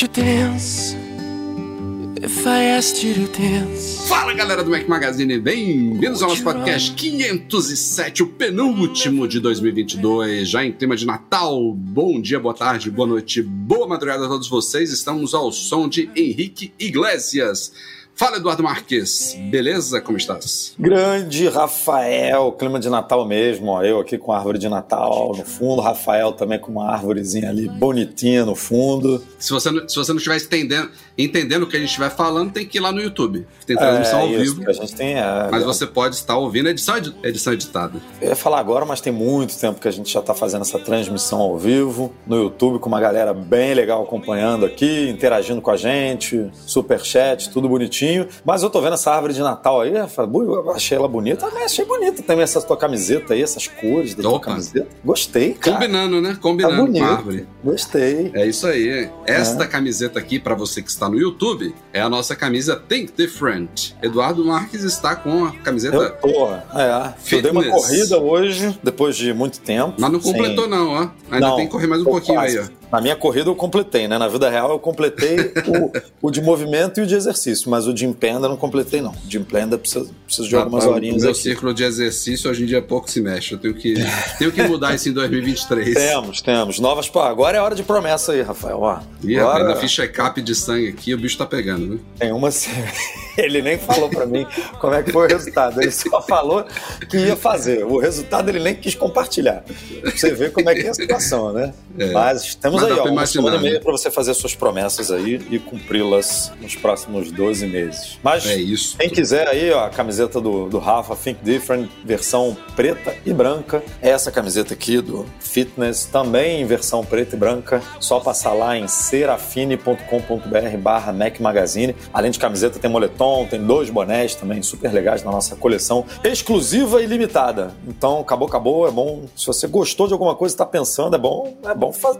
You dance if I asked you to dance? Fala galera do Mac Magazine, bem-vindos ao nosso podcast 507, o penúltimo de 2022, já em clima de Natal. Bom dia, boa tarde, boa noite, boa madrugada a todos vocês. Estamos ao som de Henrique Iglesias. Fala, Eduardo Marques, beleza? Como estás? Grande Rafael, clima de Natal mesmo, ó, eu aqui com a árvore de Natal no fundo, Rafael também com uma árvorezinha ali bonitinha no fundo. Se você, não- se você não estiver entendendo, entendendo o que a gente estiver falando, tem que ir lá no YouTube. Tem transmissão ao É, isso, vivo, a gente tem. é, mas você pode estar ouvindo a edição, edi- edição editada. Eu ia falar agora, mas tem muito tempo que a gente já está fazendo essa transmissão ao vivo no YouTube com uma galera bem legal acompanhando aqui, interagindo com a gente, super chat, tudo bonitinho. Mas eu tô vendo essa árvore de Natal aí, eu achei ela bonita, mas achei bonita também essa tua camiseta aí, essas cores da tua Opa. camiseta. Gostei, cara. Combinando, né? Tá Combinando com bonito. a árvore. Gostei. É isso aí. Esta camiseta aqui, pra você que está no YouTube, é a nossa camisa Think Different. Eduardo Marques está com a Eu camiseta. tô, é. Eu dei uma Fitness. corrida hoje, depois de muito tempo. Mas não completou, Sim. não, ó. Ainda Não, tem que correr mais um pouquinho quase. aí, ó. Na minha corrida eu completei, né? Na vida real eu completei o, o de movimento e o de exercício, mas o de em pé ainda não completei, não. De em pé ainda precisa, precisa de algumas Rapaz, horinhas o meu aqui. círculo de exercício hoje em dia pouco se mexe. Eu tenho que, tenho que mudar isso em 2023. Temos, temos. Novas. Pô, agora é hora de promessa aí, Rafael. Ó, Ih, rapaz, agora ainda fiz check-up de sangue aqui, o bicho tá pegando, né? tem uma. Ele nem falou pra mim como é que foi o resultado. Ele só falou que ia fazer. O resultado ele nem quis compartilhar. Pra você ver como é que é a situação, né? É. Mas temos Mas aí, ó, uma semana e meia né? pra você fazer suas promessas aí e cumpri-las nos próximos 12 meses. Mas É isso. quem quiser aí, ó, a camiseta do, do Rafa Think Different, versão preta e branca. Essa camiseta aqui do Fitness, também em versão preta e branca. Só passar lá em serafine.com.br barra Mac Magazine. Além de camiseta, tem moletom, tem dois bonés também super legais na nossa coleção exclusiva e limitada. Então, acabou, acabou. É bom. Se você gostou de alguma coisa e está pensando, é bom, é bom fa-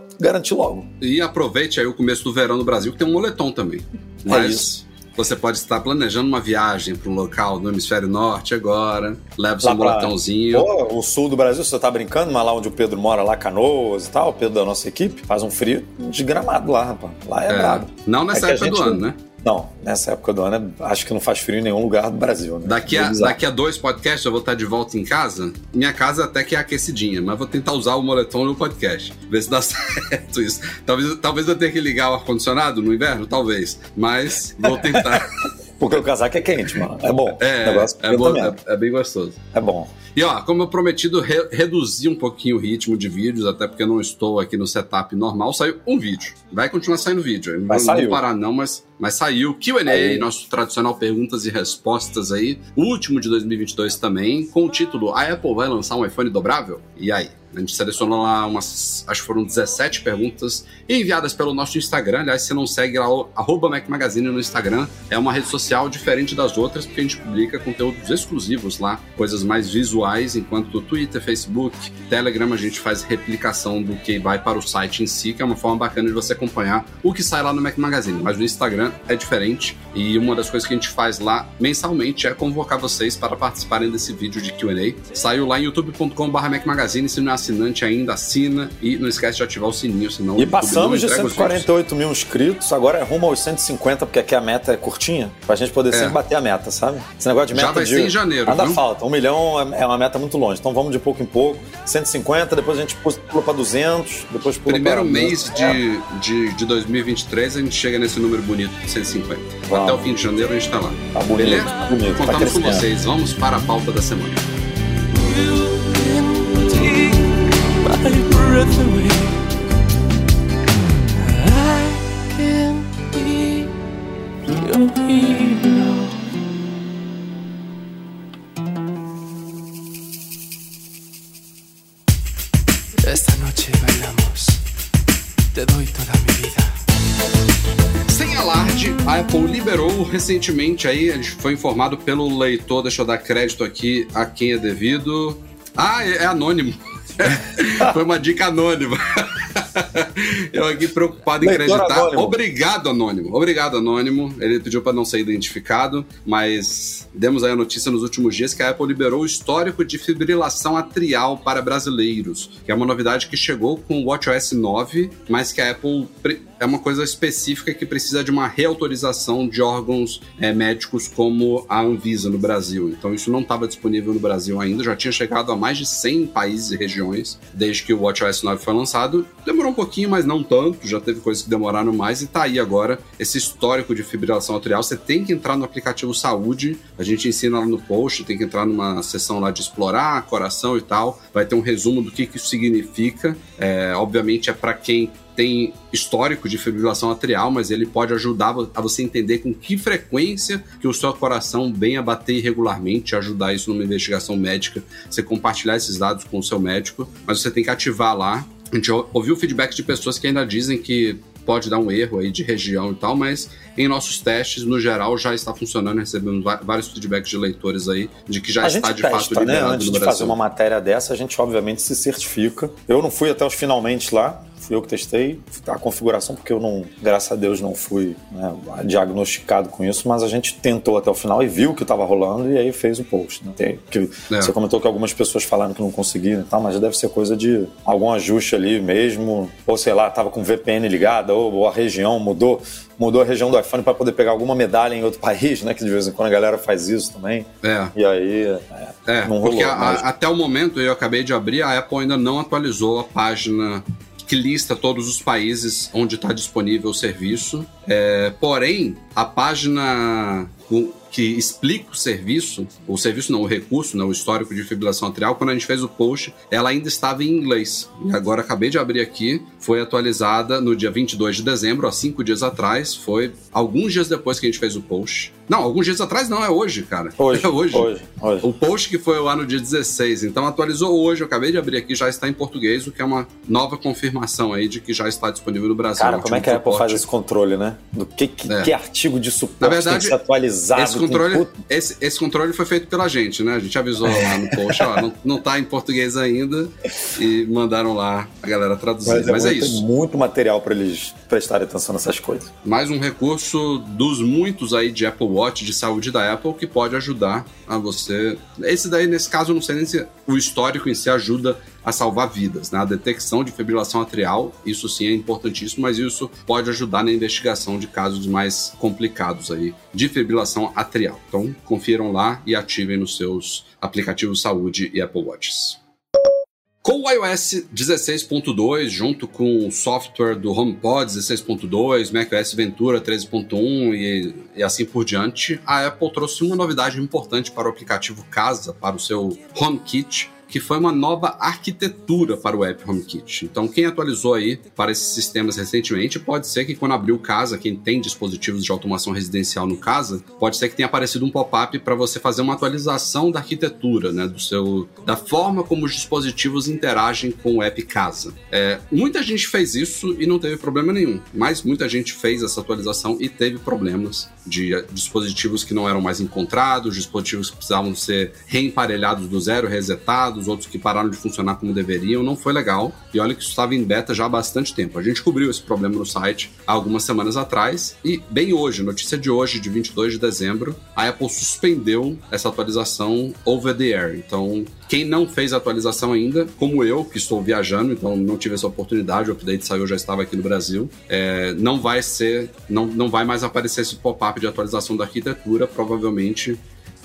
logo. E aproveite aí o começo do verão no Brasil, que tem um moletom também. Mas É isso. você pode estar planejando uma viagem para um local no hemisfério norte agora. Leva seu Lá pra- moletãozinho. Pô, o sul do Brasil, você tá brincando, mas lá onde o Pedro mora, lá Canoas e tal, o Pedro da nossa equipe, faz um frio desgramado lá, rapaz. Lá é, É, brabo. não nessa É época do gente- ano, né? Não, nessa época do ano, acho que não faz frio em nenhum lugar do Brasil, né? Daqui a, daqui a dois podcasts eu vou estar de volta em casa. Minha casa até que é aquecidinha, mas vou tentar usar o moletom no podcast. Ver se dá certo isso. Talvez, talvez eu tenha que ligar o ar-condicionado no inverno, talvez. Mas vou tentar. Porque o casaco é quente, mano. É bom. É, é, bom, é, é bem gostoso. É bom. E ó, como eu prometido, re- reduzir um pouquinho o ritmo de vídeos, até porque eu não estou aqui no setup normal, saiu um vídeo. Vai continuar saindo vídeo. Eu Não saiu. parar, não, mas, mas saiu. QA, nosso tradicional perguntas e respostas aí. O último de 2022 também, com o título A Apple vai lançar um iPhone dobrável? E aí? A gente selecionou lá umas, acho que foram 17 perguntas enviadas pelo nosso Instagram. Aliás, se não segue lá, arroba Mac Magazine no Instagram, é uma rede social diferente das outras, porque a gente publica conteúdos exclusivos lá, coisas mais visuais, enquanto no Twitter, Facebook, Telegram a gente faz replicação do que vai para o site em si, que é uma forma bacana de você acompanhar o que sai lá no Mac Magazine. Mas no Instagram é diferente, e uma das coisas que a gente faz lá mensalmente é convocar vocês para participarem desse vídeo de QA. Saiu lá em youtube.com.br Mac Magazine, se não é assinante ainda, assina e não esquece de ativar o sininho, senão E passamos de entrega os vídeos. 148 mil inscritos, agora é rumo aos 150, porque aqui a meta é curtinha, pra gente poder É. sempre bater a meta, sabe? Esse negócio de meta Já vai de... ser em janeiro, Ainda viu? falta. Um milhão é é uma meta muito longe, então vamos de pouco em pouco. 150, depois a gente pula pra 200, depois pula Primeiro pra... mês de, de, de 2023 a gente chega nesse número bonito 150. Vamos. Até o fim de janeiro a gente tá lá. Tá bonito, Beleza? tá bonito, tá Contamos com crescendo. vocês. Vamos para a pauta da semana. Recentemente aí, a gente foi informado pelo leitor, deixa eu dar crédito aqui a quem é devido. Ah, é, é anônimo. foi uma dica anônima. Eu aqui preocupado em Leitor acreditar. anônimo. Obrigado, Anônimo. Obrigado, Anônimo. Ele pediu para não ser identificado, mas demos aí a notícia nos últimos dias que a Apple liberou o histórico de fibrilação atrial para brasileiros, que é uma novidade que chegou com o WatchOS 9, mas que a Apple pre- é uma coisa específica que precisa de uma reautorização de órgãos eh, médicos como a Anvisa no Brasil. Então isso não estava disponível no Brasil ainda, já tinha chegado a mais de 100 países e regiões desde que o WatchOS 9 foi lançado. Demorou um pouquinho, mas não tanto, já teve coisas que demoraram mais e tá aí agora esse histórico de fibrilação atrial. Você tem que entrar no aplicativo Saúde, a gente ensina lá no post, tem que entrar numa seção lá de explorar coração e tal. Vai ter um resumo do que, que isso significa. É, obviamente é para quem tem histórico de fibrilação atrial, mas ele pode ajudar a você entender com que frequência que o seu coração vem a bater irregularmente, ajudar isso numa investigação médica, você compartilhar esses dados com o seu médico, mas você tem que ativar lá. A gente ou- ouviu feedback de pessoas que ainda dizem que pode dar um erro aí de região e tal, mas em nossos testes, no geral, já está funcionando. Recebemos vários feedbacks de leitores aí de que já a está de testa, fato né? liberado Antes no de fazer uma matéria dessa, a gente obviamente se certifica. Eu não fui até os finalmente lá, fui eu que testei a configuração, porque eu não, graças a Deus, não fui né, diagnosticado com isso, mas a gente tentou até o final e viu que estava rolando e aí fez o post. Né? Tem- que É. Você comentou que algumas pessoas falaram que não conseguiram e tal, mas deve ser coisa de algum ajuste ali mesmo, ou sei lá, tava com VPN ligada, ou, ou a região mudou. Mudou a região do iPhone para poder pegar alguma medalha em outro país, né? Que de vez em quando a galera faz isso também. É. E aí, é, É, não porque rolou. a- mas- até o momento eu acabei de abrir, a Apple ainda não atualizou a página que lista todos os países onde está disponível o serviço. É, porém, a página que explica o serviço, o serviço não, o recurso, não, o histórico de fibrilação atrial, quando a gente fez o post, ela ainda estava em inglês. E agora acabei de abrir aqui, foi atualizada no dia 22 de dezembro, há cinco dias atrás, foi alguns dias depois que a gente fez o post. Não, alguns dias atrás não, é hoje, cara. Hoje, É hoje. hoje, hoje. O post que foi lá no dia 16, então atualizou hoje, eu acabei de abrir aqui, já está em português, o que é uma nova confirmação aí de que já está disponível no Brasil. Cara, como é que a Apple faz esse controle, né? Do que, que, É. que artigo de suporte Na tem verdade, que ser atualizado. Controle, esse, esse controle foi feito pela gente, né? A gente avisou lá no post, ó, não, não tá em português ainda, e mandaram lá a galera traduzir. Mas, Mas, é, é, muito, isso. muito material para eles prestarem atenção nessas coisas. Mais um recurso dos muitos aí de Apple Watch, de saúde da Apple, que pode ajudar a você. Esse daí, nesse caso, eu não sei nem se o histórico em si ajuda a salvar vidas, né? A detecção de fibrilação atrial, isso sim é importantíssimo, mas isso pode ajudar na investigação de casos mais complicados aí de fibrilação atrial. Então, confiram lá e ativem nos seus aplicativos saúde e Apple Watches. Com o iOS 16.2, junto com o software do HomePod 16.2, macOS Ventura 13.1 e, e assim por diante, a Apple trouxe uma novidade importante para o aplicativo Casa, para o seu HomeKit, que foi uma nova arquitetura para o app HomeKit. Então, quem atualizou aí para esses sistemas recentemente, pode ser que quando abriu casa, quem tem dispositivos de automação residencial no casa, pode ser que tenha aparecido um pop-up para você fazer uma atualização da arquitetura, né, do seu, da forma como os dispositivos interagem com o app casa. É, muita gente fez isso e não teve problema nenhum, mas muita gente fez essa atualização e teve problemas de dispositivos que não eram mais encontrados, dispositivos que precisavam ser reemparelhados do zero, resetados, outros que pararam de funcionar como deveriam, não foi legal. E olha que isso estava em beta já há bastante tempo. A gente cobriu esse problema no site há algumas semanas atrás e bem hoje, notícia de hoje, de 22 de dezembro, a Apple suspendeu essa atualização over the air. Então, quem não fez a atualização ainda, como eu, que estou viajando, então não tive essa oportunidade, o update saiu, já estava aqui no Brasil, é, não vai ser, não, não vai mais aparecer esse pop-up de atualização da arquitetura, provavelmente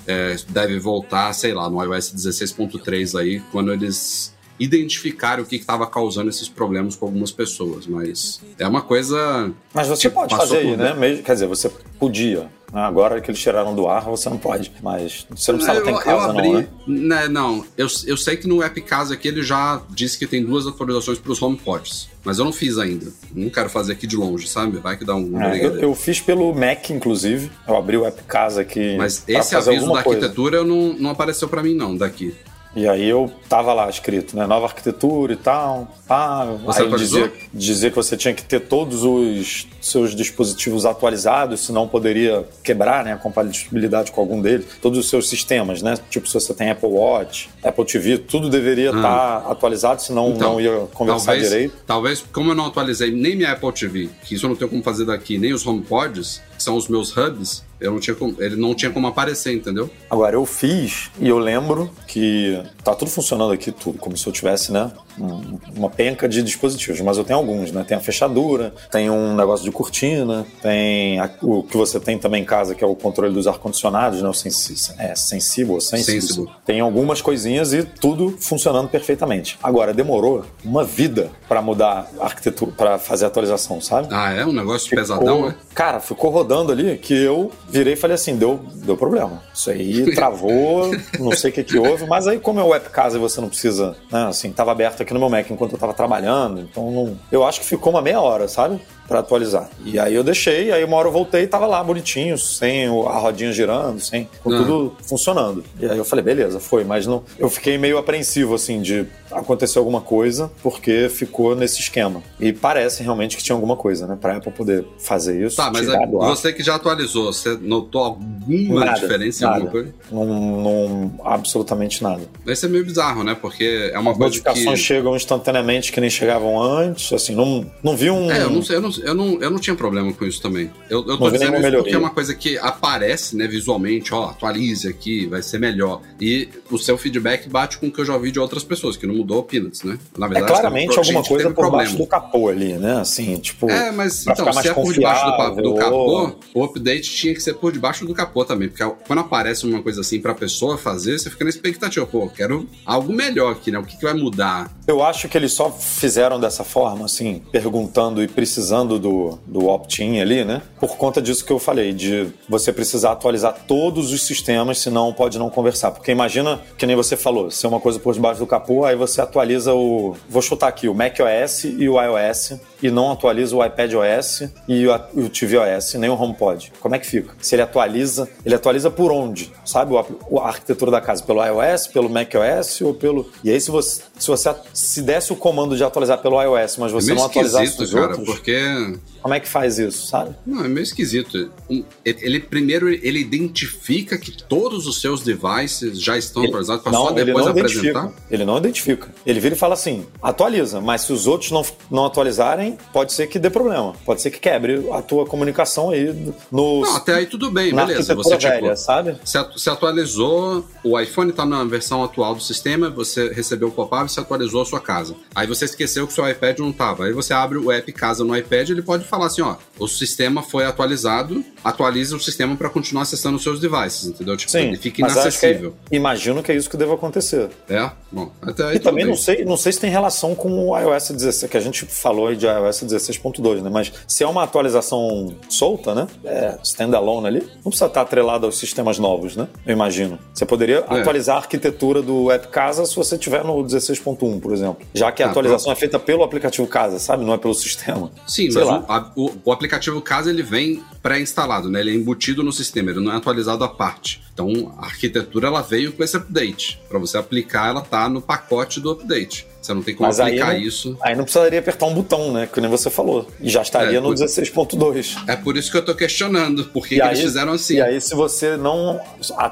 é, deve voltar, sei lá, no iOS 16.3 aí, quando eles identificarem o que estava causando esses problemas com algumas pessoas, mas é uma coisa... Mas você pode fazer aí, por- né? Mesmo- Quer dizer, você podia. né? Agora que eles tiraram do ar, você não pode. Mas você não precisava estar em casa, abri, não, né? né, não, eu, eu sei que no app casa aqui ele já disse que tem duas atualizações para os HomePods, mas eu não fiz ainda. Não quero fazer aqui de longe, sabe? Vai que dá um É, eu, eu fiz pelo Mac, inclusive. Eu abri o app casa aqui. Mas esse aviso da coisa. arquitetura não, não apareceu para mim não, daqui. E aí eu tava lá escrito, né? Nova arquitetura e tal. Ah, Você aí dizia, dizia que você tinha que ter todos os seus dispositivos atualizados, senão poderia quebrar né, a compatibilidade com algum deles. Todos os seus sistemas, né? Tipo, se você tem Apple Watch, Apple TV, tudo deveria estar atualizado, senão Então, não ia conversar talvez, direito. Talvez, como eu não atualizei nem minha Apple TV, que isso eu não tenho como fazer daqui, nem os HomePods, que são os meus hubs, eu não tinha como, ele não tinha como aparecer, entendeu? Agora, eu fiz e eu lembro que tá tudo funcionando aqui, tudo, como se eu tivesse, né, um- uma penca de dispositivos, mas eu tenho alguns, né? Tem a fechadura, tem um negócio de cortina, tem a- o que você tem também em casa, que é o controle dos ar-condicionados, né? O sensi é, sensível, sensible. Sensible. Tem algumas coisinhas e tudo funcionando perfeitamente. Agora, demorou uma vida para mudar a arquitetura, para fazer a atualização, sabe? Ah, é um negócio Ficou- pesadão, né? Cara, ficou rodando ali que eu virei e falei assim: deu, deu problema. Isso aí travou, não sei o que, que houve, mas aí, como é web casa e você não precisa, né? Assim, tava aberto aqui no meu Mac enquanto eu tava trabalhando, então não, eu acho que ficou uma meia hora, sabe? Pra atualizar. E aí eu deixei, aí uma hora eu voltei e tava lá bonitinho, sem a rodinha girando, sem com Ah. tudo funcionando. E aí eu falei, beleza, foi, mas não. Eu fiquei meio apreensivo, assim, de acontecer alguma coisa, porque ficou nesse esquema. E parece realmente que tinha alguma coisa, né? Pra Apple poder fazer isso. Tá, mas ar. você que já atualizou, você notou alguma Nada, diferença em nada. alguma coisa? Não, não- absolutamente nada. Isso é meio bizarro, né? Porque é uma As coisa notificações que... chegam instantaneamente que nem chegavam antes, assim, não, não vi um... É, eu não, sei, eu, não, eu, não, eu não tinha problema com isso também. Eu, eu tô dizendo isso porque é uma coisa que aparece, né, visualmente, ó, atualize aqui, vai ser melhor. E o seu feedback bate com o que eu já ouvi de outras pessoas, que não mudou peanuts, né? Na É verdade, claramente teve- alguma coisa por problema. baixo do capô ali, né? Assim, tipo... É, mas então, se é por debaixo do, do capô, ou- o update tinha que ser por debaixo do capô também. Porque quando aparece uma coisa assim pra pessoa fazer, você fica na expectativa, pô, quero algo melhor aqui, né? O que, que vai mudar? Eu acho que eles só fizeram dessa forma, assim, perguntando e precisando do, do opt-in ali, né? Por conta disso que eu falei, de você precisar atualizar todos os sistemas, senão pode não conversar. Porque imagina, que nem você falou, se é uma coisa por debaixo do capô, aí você atualiza o. Vou chutar aqui, o macOS e o iOS, e não atualiza o iPadOS e o, o tvOS, nem o HomePod. Como é que fica? Se ele atualiza, ele atualiza por onde? Sabe o, a arquitetura da casa? Pelo iOS, pelo macOS ou pelo. E aí, se você, se você se desse o comando de atualizar pelo iOS, mas É você meio não atualizasse esquisito, os cara, outros, porque como é que faz isso, sabe? Não, é meio esquisito. Ele, ele- primeiro ele identifica que todos os seus devices já estão atualizados para só ele depois não apresentar. identifica. Ele não identifica. Ele vira e fala assim: atualiza, mas se os outros não, não atualizarem, pode ser que dê problema. Pode ser que quebre a tua comunicação aí no. Não, até aí tudo bem, beleza. Você tipo, velha, sabe? se, atu- se atualizou, o iPhone está na versão atual do sistema, você recebeu o pop-up e se atualizou a sua casa. Aí você esqueceu que o seu iPad não estava. Aí você abre o app Casa no iPad, ele pode falar assim, ó, o sistema foi atualizado, atualize o sistema para continuar acessando os seus devices, entendeu? Tipo, Sim, ele fica acho que é- inacessível. imagino que é isso que deva acontecer. É? Bom, até aí E também bem. não sei, não sei se tem relação com o iOS 16, que a gente falou aí de iOS 16.2, né? Mas se é uma atualização solta, né? É, standalone ali, não precisa estar atrelado aos sistemas novos, né? Eu imagino. Você poderia É. atualizar a arquitetura do app Casa se você tiver no 16.1, por exemplo. Já que a Ah, atualização é feita pelo aplicativo Casa, sabe? Não é pelo sistema. Sim, Sei mas o, a- o- o aplicativo Casa ele vem pré-instalado, né? Ele é embutido no sistema, ele não é atualizado à parte. Então a arquitetura ela veio com esse update. Para você aplicar, ela tá no pacote do update. Você não tem como Mas aí aplicar não, isso. aí não precisaria apertar um botão, né? Que nem você falou. E já estaria É, no por- 16.2. É por isso que eu tô questionando por que, que aí, eles fizeram assim. E aí, se você não.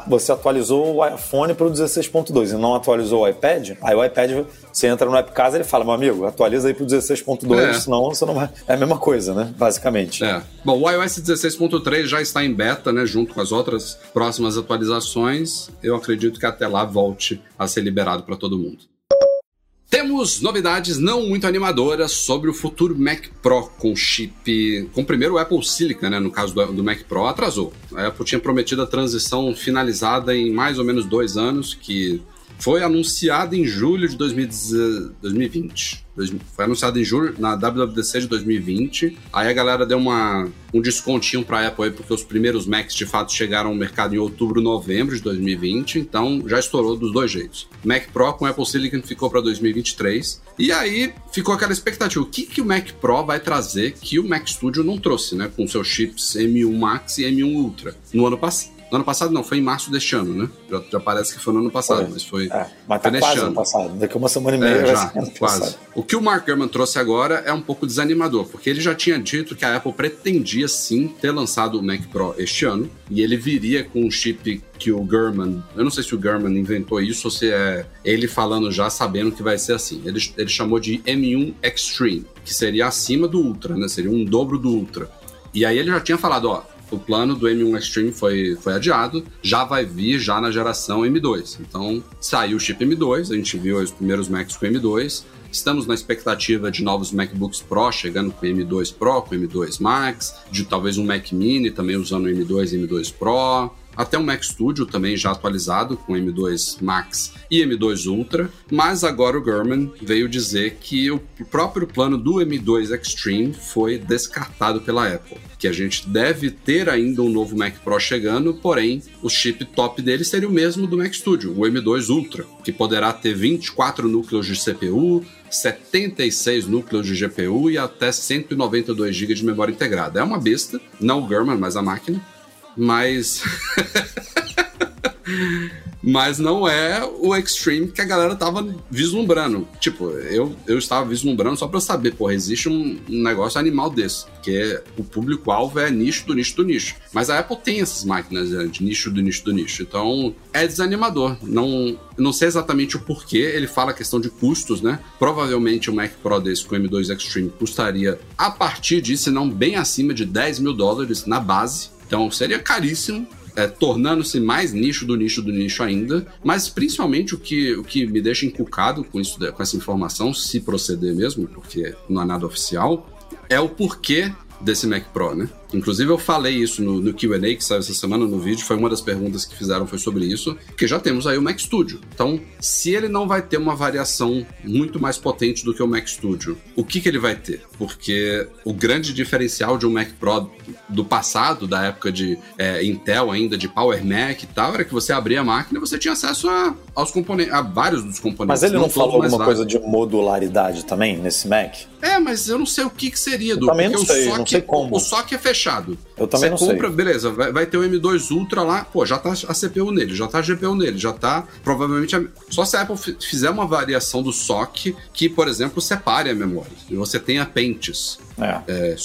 Você atualizou o iPhone para o 16.2 e não atualizou o iPad, aí o iPad, você entra no App Casa e ele fala, meu amigo, atualiza aí para o 16.2, É. senão você não vai. É a mesma coisa, né? Basicamente. É. Bom, o iOS 16.3 já está em beta, né? Junto com as outras próximas atualizações. Eu acredito que até lá volte a ser liberado para todo mundo. Temos novidades não muito animadoras sobre o futuro Mac Pro com chip. Com o primeiro Apple Silicon, né? No caso do, do Mac Pro, atrasou. A Apple tinha prometido a transição finalizada em mais ou menos dois anos, que foi anunciada em julho de 2010 2020. Foi anunciado em julho na WWDC de 2020. Aí a galera deu uma, um descontinho pra Apple aí, porque os primeiros Macs de fato chegaram ao mercado em outubro, novembro de 2020. Então já estourou dos dois jeitos. Mac Pro com Apple Silicon ficou para 2023. E aí ficou aquela expectativa: o que, que o Mac Pro vai trazer que o Mac Studio não trouxe, né? Com seus chips M1 Max e M1 Ultra no ano passado. No ano passado não, foi em março deste ano, né? Já, já parece que foi no ano passado, Foi. mas foi. É, mas tá quase ano passado. Daqui a uma semana e meia É, já, quase. passado. O que o Mark Gurman trouxe agora é um pouco desanimador, porque ele já tinha dito que a Apple pretendia sim ter lançado o Mac Pro este ano, e ele viria com um chip que o Gurman, eu não sei se o Gurman inventou isso ou se é ele falando já sabendo que vai ser assim. Ele, ele chamou de M1 Extreme, que seria acima do Ultra, né? Seria um dobro do Ultra. E aí ele já tinha falado, ó, o plano do M1 Extreme foi, foi adiado, já vai vir já na geração M2. Então, saiu o chip M2, a gente viu os primeiros Macs com M2. Estamos na expectativa de novos MacBooks Pro chegando com M2 Pro, com M2 Max, de talvez um Mac Mini também usando M2 e M2 Pro. Até um Mac Studio também já atualizado com M2 Max e M2 Ultra, mas agora o Gurman veio dizer que o próprio plano do M2 Extreme foi descartado pela Apple, que a gente deve ter ainda um novo Mac Pro chegando, porém o chip top dele seria o mesmo do Mac Studio, o M2 Ultra, que poderá ter 24 núcleos de CPU, 76 núcleos de GPU e até 192 GB de memória integrada. É uma besta, não o Gurman, mas a máquina mas. mas não é o Extreme que a galera tava vislumbrando. Tipo, eu, eu estava vislumbrando só pra saber, porra, existe um, um negócio animal desse, que é o público-alvo é nicho do nicho do nicho. Mas a Apple tem essas máquinas né, de nicho do nicho do nicho, então é desanimador. Não, não sei exatamente o porquê, ele fala a questão de custos, né? Provavelmente o Mac Pro desse com o M2 Extreme custaria a partir disso, se não bem acima de 10 mil dólares na base. Então seria caríssimo, é, tornando-se mais nicho do nicho do nicho ainda. Mas principalmente o que, o que me deixa encucado com, isso, com essa informação, se proceder mesmo, porque não é nada oficial, é o porquê desse Mac Pro, né? Inclusive eu falei isso no, no Q&A que saiu essa semana no vídeo, foi uma das perguntas que fizeram foi sobre isso, porque já temos aí o Mac Studio. Então, se ele não vai ter uma variação muito mais potente do que o Mac Studio, o que que ele vai ter? Porque o grande diferencial de um Mac Pro do passado, da época de é, Intel ainda, de Power Mac e tal, era que você abria a máquina e você tinha acesso a, aos componentes, a vários dos componentes. Mas ele não, todos, falou alguma vários. coisa de modularidade também nesse Mac? É, mas eu não sei o que, que seria, do também não sei, o não SOC, sei como. O SOC é fechado. Eu também Você não compra, sei. beleza, vai, vai ter o M2 Ultra lá, pô, já tá a CPU nele, já tá a GPU nele, já tá provavelmente. A, só se a Apple fi- fizer uma variação do SOC que, por exemplo, separe a memória. E você tenha pentes É. é,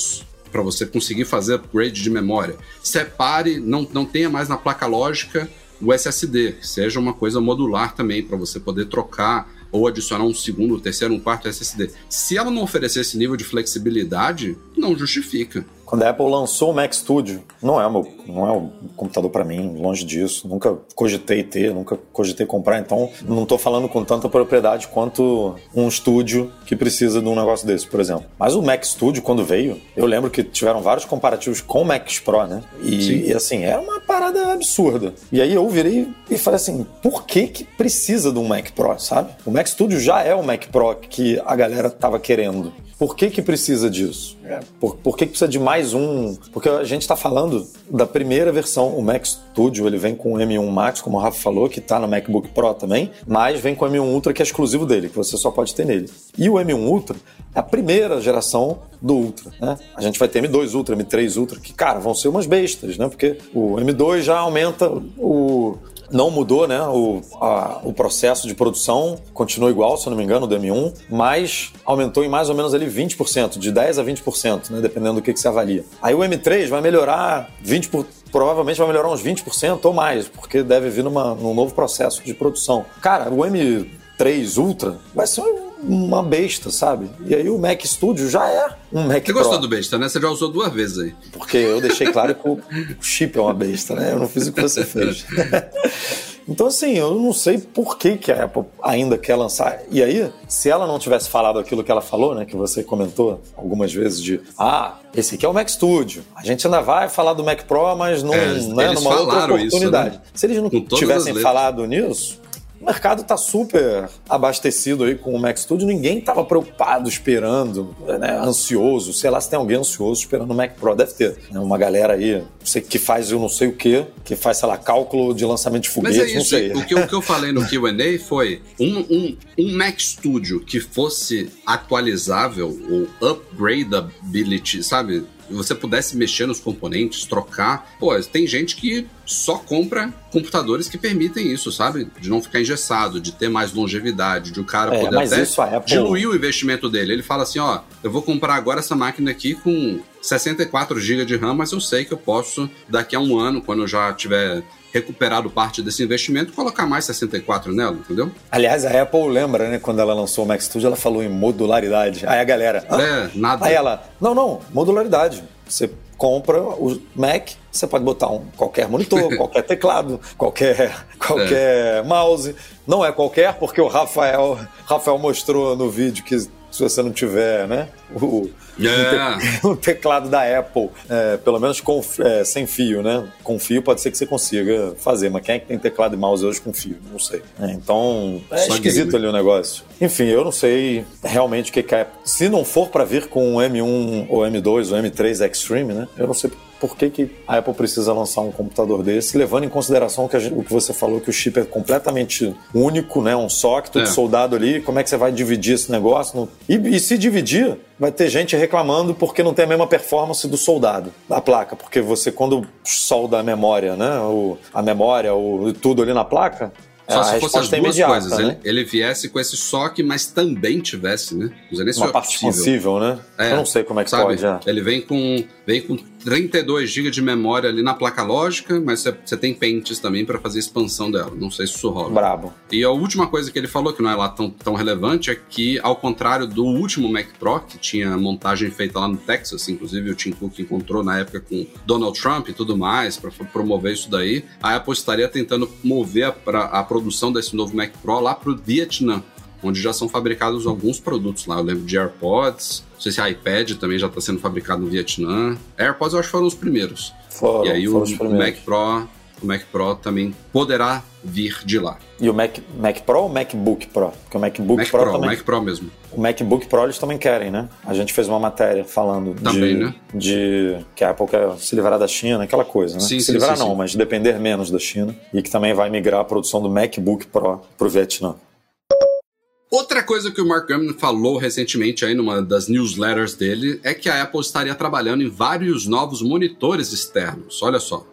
para você conseguir fazer upgrade de memória. Separe, não, não tenha mais na placa lógica o SSD, seja uma coisa modular também, para você poder trocar ou adicionar um segundo, um terceiro, um quarto SSD. Se ela não oferecer esse nível de flexibilidade, não justifica. Quando a Apple lançou o Mac Studio, não é o, meu, não é o computador para mim, longe disso. Nunca cogitei ter, nunca cogitei comprar, então não estou falando com tanta propriedade quanto um estúdio que precisa de um negócio desse, por exemplo. Mas o Mac Studio, quando veio, eu lembro que tiveram vários comparativos com o Mac Pro, né? E, e, assim, era uma parada absurda. E aí eu virei e falei assim, por que que precisa de um Mac Pro, sabe? O Mac Studio já é o Mac Pro que a galera tava querendo. Por que que precisa disso? Por, por que que precisa de mais um? Porque a gente está falando da primeira versão. O Mac Studio ele vem com o M1 Max, como o Rafa falou, que está no MacBook Pro também, mas vem com o M1 Ultra, que é exclusivo dele, que você só pode ter nele. E o M1 Ultra é a primeira geração do Ultra, né? A gente vai ter M2 Ultra, M3 Ultra, que, cara, vão ser umas bestas, né? Porque o M2 já aumenta o, não mudou, né? O, a- o processo de produção continua igual, se eu não me engano, do M1, mas aumentou em mais ou menos ali 20%, de 10% a 20%, né? Dependendo do que, que se avalia. Aí o M3 vai melhorar 20%. Por, provavelmente vai melhorar uns 20% ou mais, porque deve vir numa, num novo processo de produção. Cara, o M3 Ultra vai ser uma besta, sabe? E aí o Mac Studio já é um Mac Você Pro. gostou do besta, né? Você já usou duas vezes aí. Porque eu deixei claro que o chip é uma besta, né? Eu não fiz o que você fez. Então, assim, eu não sei por que, que a Apple ainda quer lançar. E aí, se ela não tivesse falado aquilo que ela falou, né? Que você comentou algumas vezes de ah, esse aqui é o Mac Studio. A gente ainda vai falar do Mac Pro, mas não, É, né, numa outra falaram isso, oportunidade. né? Se eles não tivessem falado nisso, o mercado está super abastecido aí com o Mac Studio. Ninguém estava preocupado, esperando, né, ansioso. Sei lá se tem alguém ansioso esperando o Mac Pro. Deve ter né, uma galera aí sei, que faz eu não sei o que, que faz, sei lá, cálculo de lançamento de Mas foguete, é não isso. sei. O que, o que eu falei no QA foi um, um, um Mac Studio que fosse atualizável ou upgradability, sabe? Você pudesse mexer nos componentes, trocar. Pô, tem gente que só compra computadores que permitem isso, sabe? De não ficar engessado, de ter mais longevidade, de o um cara é, poder até Apple... diluir o investimento dele. Ele fala assim, ó, eu vou comprar agora essa máquina aqui com 64 GB de RAM, mas eu sei que eu posso, daqui a um ano, quando eu já tiver recuperado parte desse investimento, colocar mais 64 nela, entendeu? Aliás, a Apple lembra, né, quando ela lançou o Mac Studio, ela falou em modularidade. Aí a galera. Ah? É, nada. Aí ela, não, não, modularidade. Você compra o Mac, você pode botar um qualquer monitor, qualquer teclado, qualquer qualquer é. mouse. Não é qualquer, porque o Rafael Rafael mostrou no vídeo que se você não tiver, né, o, yeah. um, teclado da Apple, é, pelo menos com, é, sem fio, né? Com fio pode ser que você consiga fazer, mas quem é que tem teclado e mouse hoje com fio? Não sei. É, então, é Só esquisito game. ali o negócio. Enfim, eu não sei realmente o que, que é. Se não for para vir com o M1 ou M2 ou M3 Extreme, né? Eu não sei por que, que a Apple precisa lançar um computador desse, levando em consideração que gente, o que você falou, que o chip é completamente único, né? Um socket, tudo é. soldado ali, como é que você vai dividir esse negócio? E, e se dividir, vai ter gente reclamando porque não tem a mesma performance do soldado, da placa, porque você quando solda a memória, né? O, a memória, o, tudo ali na placa, só se fosse as duas coisas. Né? Ele, ele, viesse com esse soque, mas também tivesse, né? Uma é parte possível, né? É, Eu não sei como é que sabe? pode. É. Ele vem com, vem com 32 GB de memória ali na placa lógica, mas você tem pentes também para fazer expansão dela. Não sei se isso rola. Brabo. E a última coisa que ele falou, que não é lá tão, tão relevante, é que, ao contrário do último Mac Pro, que tinha montagem feita lá no Texas, inclusive o Tim Cook encontrou na época com Donald Trump e tudo mais, para promover isso daí, a Apple estaria tentando mover a, a produção desse novo Mac Pro lá para o Vietnã onde já são fabricados alguns produtos lá. Eu lembro de AirPods, não sei se iPad também já está sendo fabricado no Vietnã. AirPods eu acho que foram os primeiros. Foram, e aí o, o Mac Pro, o Mac Pro também poderá vir de lá. E o Mac, Mac Pro ou MacBook Pro? Porque o MacBook Mac Pro, Pro também, Mac Pro mesmo. O MacBook Pro eles também querem, né? A gente fez uma matéria falando também, de, né? de que a Apple quer se livrar da China, aquela coisa, né? Sim, se sim, livrar sim, não, mas depender menos da China e que também vai migrar a produção do MacBook Pro para o Vietnã. Outra coisa que o Mark Gurman falou recentemente aí numa das newsletters dele é que a Apple estaria trabalhando em vários novos monitores externos. Olha só,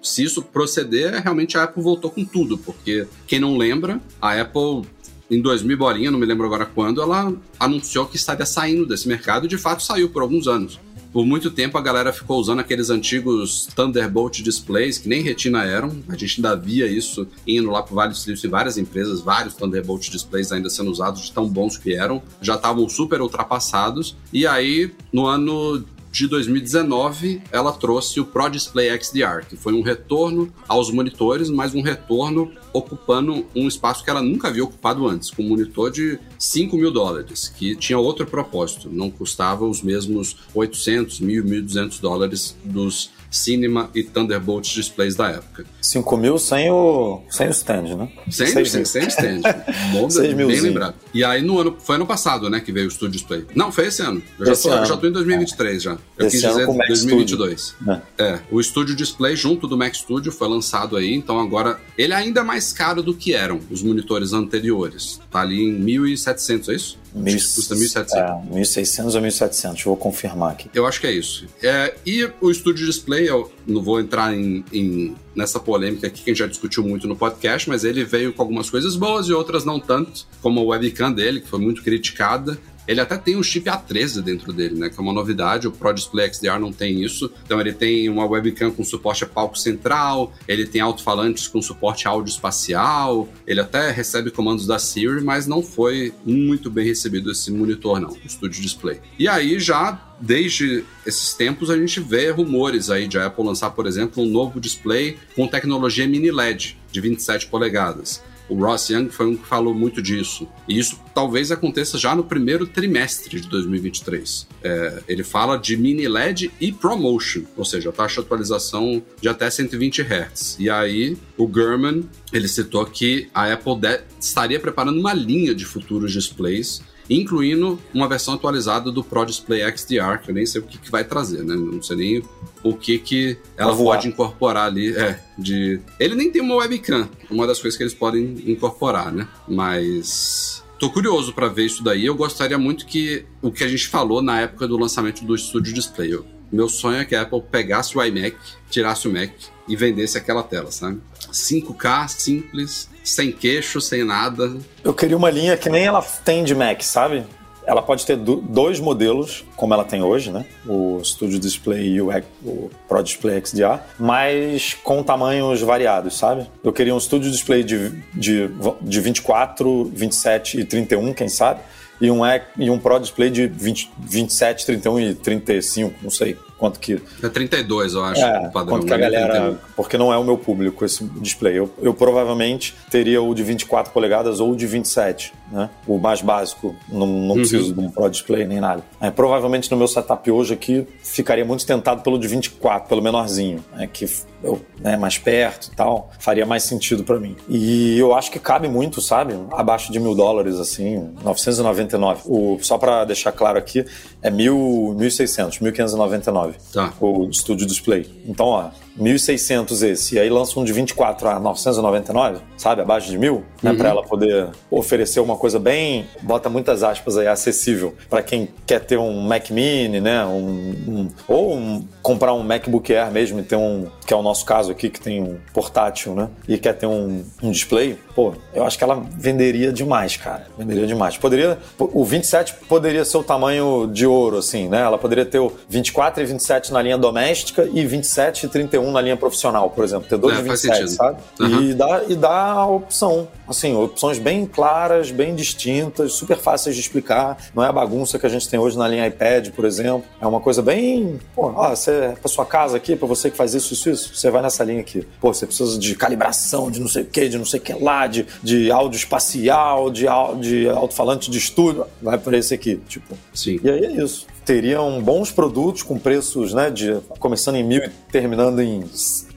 se isso proceder, realmente a Apple voltou com tudo, porque quem não lembra, a Apple em 2000 bolinha, não me lembro agora quando, ela anunciou que estaria saindo desse mercado e de fato saiu por alguns anos. Por muito tempo a galera ficou usando aqueles antigos Thunderbolt displays que nem retina eram. A gente ainda via isso indo lá para vários Silício em várias empresas, vários Thunderbolt displays ainda sendo usados de tão bons que eram. Já estavam super ultrapassados. E aí, no ano de 2019, ela trouxe o Pro Display XDR, que foi um retorno aos monitores, mas um retorno ocupando um espaço que ela nunca havia ocupado antes, com um monitor de 5 mil dólares, que tinha outro propósito, não custava os mesmos 800, 1.000, 1.200 dólares dos Cinema e Thunderbolt displays da época. 5 mil sem o, sem o stand, né? Sem, Seis sem, mil. sem stand. Bom, bem milzinho. lembrado. E aí no ano, foi ano passado, né, que veio o Studio Display. Não, foi esse ano. Eu já, Esse tô, eu ano. já tô em 2023 já. Eu Esse quis dizer com o Mac 2022. Studio. É, o Studio Display junto do Mac Studio foi lançado aí, então agora ele é ainda mais caro do que eram os monitores anteriores. Tá ali em 1.700, é isso? Mil- custa 1.700. É, 1.600 ou 1.700, vou confirmar aqui. Eu acho que é isso. É, e o Studio Display, eu não vou entrar em, em- nessa polêmica aqui que a gente já discutiu muito no podcast, mas ele veio com algumas coisas boas e outras não tanto, como a webcam dele, que foi muito criticada. Ele até tem um chip A13 dentro dele, né? Que é uma novidade. O Pro Display XDR não tem isso. Então ele tem uma webcam com suporte a palco central, ele tem alto-falantes com suporte áudio espacial, ele até recebe comandos da Siri, mas não foi muito bem recebido esse monitor, não, o Studio Display. E aí já desde esses tempos a gente vê rumores aí de Apple lançar, por exemplo, um novo display com tecnologia mini LED de 27 polegadas. O Ross Young foi um que falou muito disso. E isso talvez aconteça já no primeiro trimestre de 2023. É, ele fala de mini LED e ProMotion, ou seja, a taxa de atualização de até 120 Hz. E aí, o Gurman, ele citou que a Apple estaria preparando uma linha de futuros displays incluindo uma versão atualizada do Pro Display XDR, que eu nem sei o que, que vai trazer, né? Não sei nem o que, que ela pode incorporar ali. É, de. Ele nem tem uma webcam, uma das coisas que eles podem incorporar, né? Mas. Tô curioso para ver isso daí. Eu gostaria muito que o que a gente falou na época do lançamento do Studio Display. Eu- Meu sonho é que a Apple pegasse o iMac, tirasse o Mac e vendesse aquela tela, sabe? 5K, simples, sem queixo, sem nada. Eu queria uma linha que nem ela tem de Mac, sabe? Ela pode ter dois modelos, como ela tem hoje, né? O Studio Display e o, o Pro Display XDR, mas com tamanhos variados, sabe? Eu queria um Studio Display de, de, de 24, 27 e 31, quem sabe? E um, e um Pro Display de 20, 27, 31 e 35, não sei quanto que. É 32, eu acho, é, o padrão. Quanto que a né? galera. 31. Porque não é o meu público esse display. Eu, eu provavelmente teria o de 24 polegadas ou o de 27, né? O mais básico. Não, não uhum. preciso de um Pro Display nem nada. É, provavelmente no meu setup hoje aqui ficaria muito tentado pelo de 24, pelo menorzinho, né? Que eu, né, mais perto e tal, faria mais sentido para mim. E eu acho que cabe muito, sabe? Abaixo de mil dólares, assim, 999. O, só para deixar claro aqui, é mil, 1.600, 1.599. Tá. O Studio Display. Então, ó, 1.600 esse, e aí lança um de 24 a 999, sabe? Abaixo de mil, né? Uhum. Para ela poder oferecer uma coisa bem, bota muitas aspas aí, acessível para quem quer ter um Mac Mini, né? Um, um ou um, comprar um MacBook Air mesmo e ter um, que é o nosso caso aqui, que tem um portátil, né? E quer ter um, um display, pô, eu acho que ela venderia demais, cara. Venderia demais. Poderia, o 27 poderia ser o tamanho de ouro, assim, né? Ela poderia ter o 24 e 27 na linha doméstica e 27 e 31 um na linha profissional, por exemplo, ter dois é, de 27, sabe? Uhum. E, dá, e dá a opção, assim, opções bem claras, bem distintas, super fáceis de explicar. Não é a bagunça que a gente tem hoje na linha iPad, por exemplo. É uma coisa bem, pô, ó, você é pra sua casa aqui, pra você que faz isso, isso, isso, você vai nessa linha aqui. Pô, você precisa de calibração, de não sei o que, de não sei o que lá, de, de áudio espacial, de, de alto-falante de estúdio, vai por esse aqui, tipo. Sim. E aí é isso teriam bons produtos com preços, né, de começando em mil e terminando em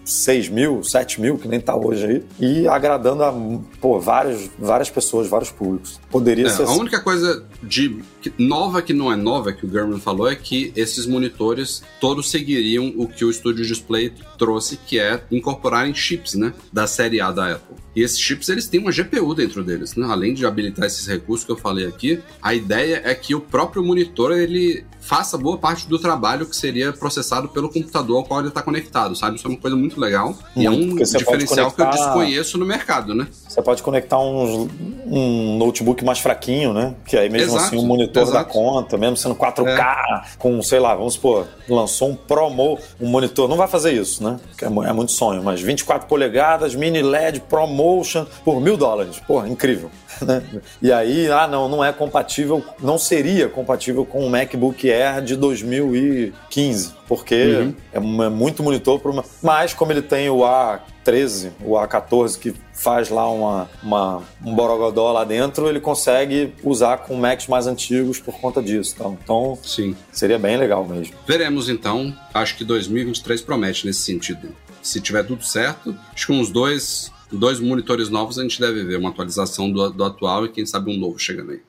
6 mil, 7 mil, que nem tá hoje aí, e agradando a pô, várias, várias pessoas, vários públicos. Poderia é, ser. A única coisa de nova que não é nova que o German falou é que esses monitores todos seguiriam o que o Studio Display trouxe, que é incorporarem chips, né, da série A da Apple. E esses chips eles têm uma GPU dentro deles, né? Além de habilitar esses recursos que eu falei aqui, a ideia é que o próprio monitor ele faça boa parte do trabalho que seria processado pelo computador ao qual ele está conectado, sabe? Isso é uma coisa muito legal muito, e é um diferencial conectar... que eu desconheço no mercado, né? Você pode conectar um, um notebook mais fraquinho, né? Que aí mesmo exato, assim o monitor exato. dá conta, mesmo sendo 4K, é. com, sei lá, vamos supor, lançou um Promo, um monitor, não vai fazer isso, né? É, é muito sonho, mas 24 polegadas, mini LED, ProMotion, por mil dólares. Porra, incrível. E aí, ah, não, não é compatível, não seria compatível com o MacBook Air de 2015, porque uhum. é, é muito monitor, uma... mas como ele tem o A13, o A14, que faz lá uma, uma, um borogodó lá dentro, ele consegue usar com Macs mais antigos por conta disso. Então, então Sim. seria bem legal mesmo. Veremos então, acho que 2023 promete nesse sentido. Se tiver tudo certo, acho que uns dois dois monitores novos, a gente deve ver uma atualização do, do atual e quem sabe um novo chegando aí.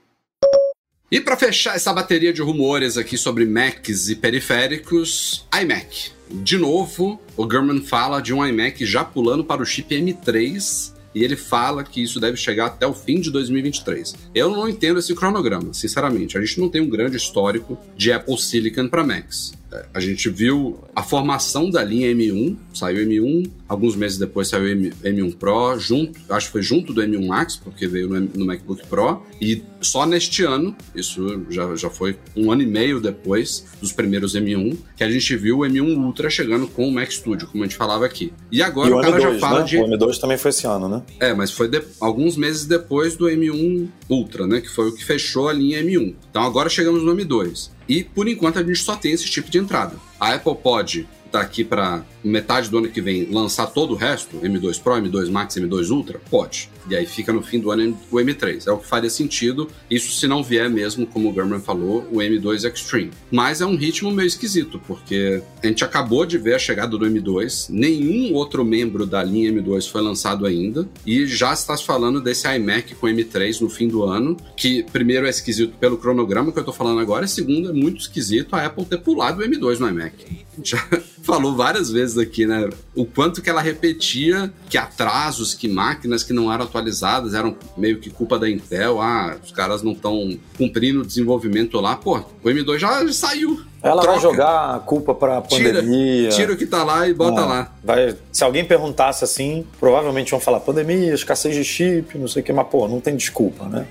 E para fechar essa bateria de rumores aqui sobre Macs e periféricos, iMac. De novo, o German fala de um iMac já pulando para o chip M3 e ele fala que isso deve chegar até o fim de 2023. Eu não entendo esse cronograma, sinceramente. A gente não tem um grande histórico de Apple Silicon para Macs. A gente viu a formação da linha M1, saiu M1, alguns meses depois saiu M, M1 Pro, junto, acho que foi junto do M1 Max, porque veio no, no, MacBook Pro, e só neste ano, isso já, já foi um ano e meio depois dos primeiros M1, que a gente viu o M1 Ultra chegando com o Mac Studio, como a gente falava aqui. E agora e o, o cara M2, já fala né? de. O M2 também foi esse ano, né? É, mas foi de... alguns meses depois do M1 Ultra, né? Que foi o que fechou a linha M1. Então agora chegamos no M2. E por enquanto a gente só tem esse tipo de entrada. A Apple pode estar tá para metade do ano que vem lançar todo o resto, M2 Pro, M2 Max, M2 Ultra? Pode. E aí fica no fim do ano o M3. É o que faria sentido. Isso se não vier mesmo, como o German falou, o M2 Extreme. Mas é um ritmo meio esquisito, porque a gente acabou de ver a chegada do M2, nenhum outro membro da linha M2 foi lançado ainda, e já está se falando desse iMac com M3 no fim do ano, que primeiro é esquisito pelo cronograma que eu estou falando agora, e segundo é muito esquisito a Apple ter pulado o M2 no iMac. Já falou várias vezes aqui, né? O quanto que ela repetia que atrasos, que máquinas que não eram atualizadas eram meio que culpa da Intel. Ah, os caras não estão cumprindo o desenvolvimento lá. Pô, o M2 já saiu Ela Troca. vai jogar a culpa pra Tira, pandemia. tira o que tá lá e bota É, lá. Vai, se alguém perguntasse assim, provavelmente vão falar pandemia, escassez de chip, não sei o que, mas pô, não tem desculpa, né?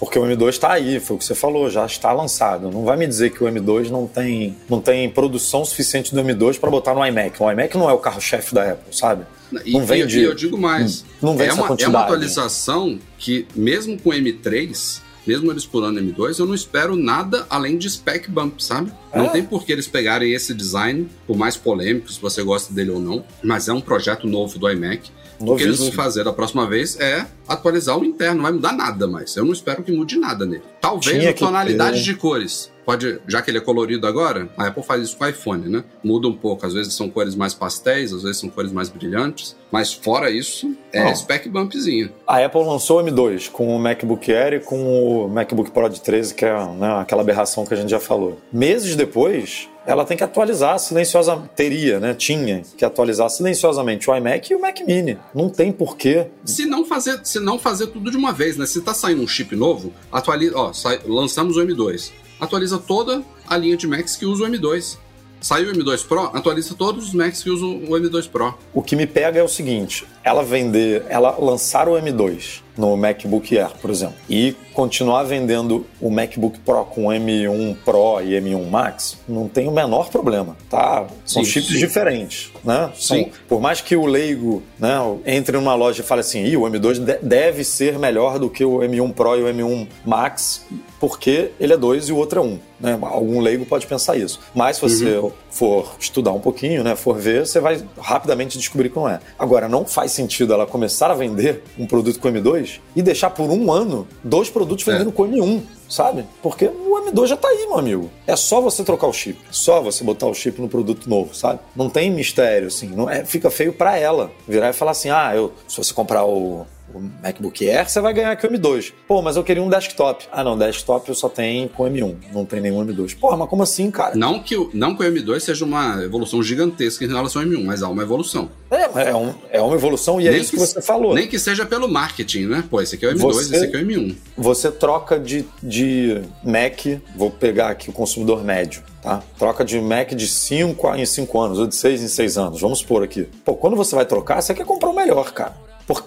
Porque o M2 está aí, foi o que você falou, já está lançado. Não vai me dizer que o M2 não tem, não tem produção suficiente do M2 para botar no iMac. O iMac não é o carro-chefe da Apple, sabe? E, Não e- eu digo mais. não vem é, essa uma, é uma atualização que, mesmo com M3, mesmo eles pulando M2, eu não espero nada além de spec bump, sabe? Não É. tem por que eles pegarem esse design, por mais polêmico, se você gosta dele ou não, mas é um projeto novo do iMac. O que eles vão fazer da próxima vez é atualizar o interno, não vai mudar nada mais. Eu não espero que mude nada nele. Talvez Tinha a tonalidade ter. de cores. Pode, já que ele é colorido agora, a Apple faz isso com o iPhone, né? Muda um pouco. Às vezes são cores mais pastéis, às vezes são cores mais brilhantes. Mas fora isso, é Não. spec bumpzinho. A Apple lançou o M2 com o MacBook Air e com o MacBook Pro de 13, que é né, aquela aberração que a gente já falou. Meses depois, ela tem que atualizar silenciosa teria, né? Tinha que atualizar silenciosamente o iMac e o Mac Mini. Não tem porquê. Se não fazer, se não fazer tudo de uma vez, né? Se tá saindo um chip novo, atualiza, ó, sai- lançamos o M2. Atualiza toda a linha de Macs que usa o M2. Saiu o M2 Pro, atualiza todos os Macs que usam o M2 Pro. O que me pega é o seguinte: ela vender, ela lançar o M2 no MacBook Air, por exemplo, e continuar vendendo o MacBook Pro com M1 Pro e M1 Max, não tem o menor problema, tá? São Sim, chips sim. diferentes, né? São- Sim. por mais que o leigo, né, entre numa loja e fale assim, Ih, o M2 de- deve ser melhor do que o M1 Pro e o M1 Max, porque ele é 2 e o outro é 1. Um, né? Algum leigo pode pensar isso. Mas se você Uhum. For estudar um pouquinho, né, for ver, você vai rapidamente descobrir não é. Agora, não faz sentido ela começar a vender um produto com M2 e deixar por um ano dois produtos É. vendendo com M1, sabe? Porque o M2 já tá aí, meu amigo. É só você trocar o chip. Só você botar o chip no produto novo, sabe? Não tem mistério, assim. Não é, fica feio pra ela virar e falar assim: ah, eu, se você comprar o, o MacBook Air, você vai ganhar aqui o M2. Pô, mas eu queria um desktop. Ah, não, desktop eu só tenho com M1. Não tem nenhum M2. Porra, mas como assim, cara? Não que, o- não que o M2 seja uma evolução gigantesca em relação ao M1, mas há uma evolução. É, é, um- é uma evolução e é Nem isso que, você falou. Nem que seja pelo marketing, né? Pô, esse aqui é o M2, Você- esse aqui é o M1. Você troca de, de Mac, vou pegar aqui o consumidor médio, tá? Troca de Mac de 5 em 5 anos, ou de 6 em 6 anos, vamos supor aqui. Pô, quando você vai trocar, você quer comprar o melhor, cara.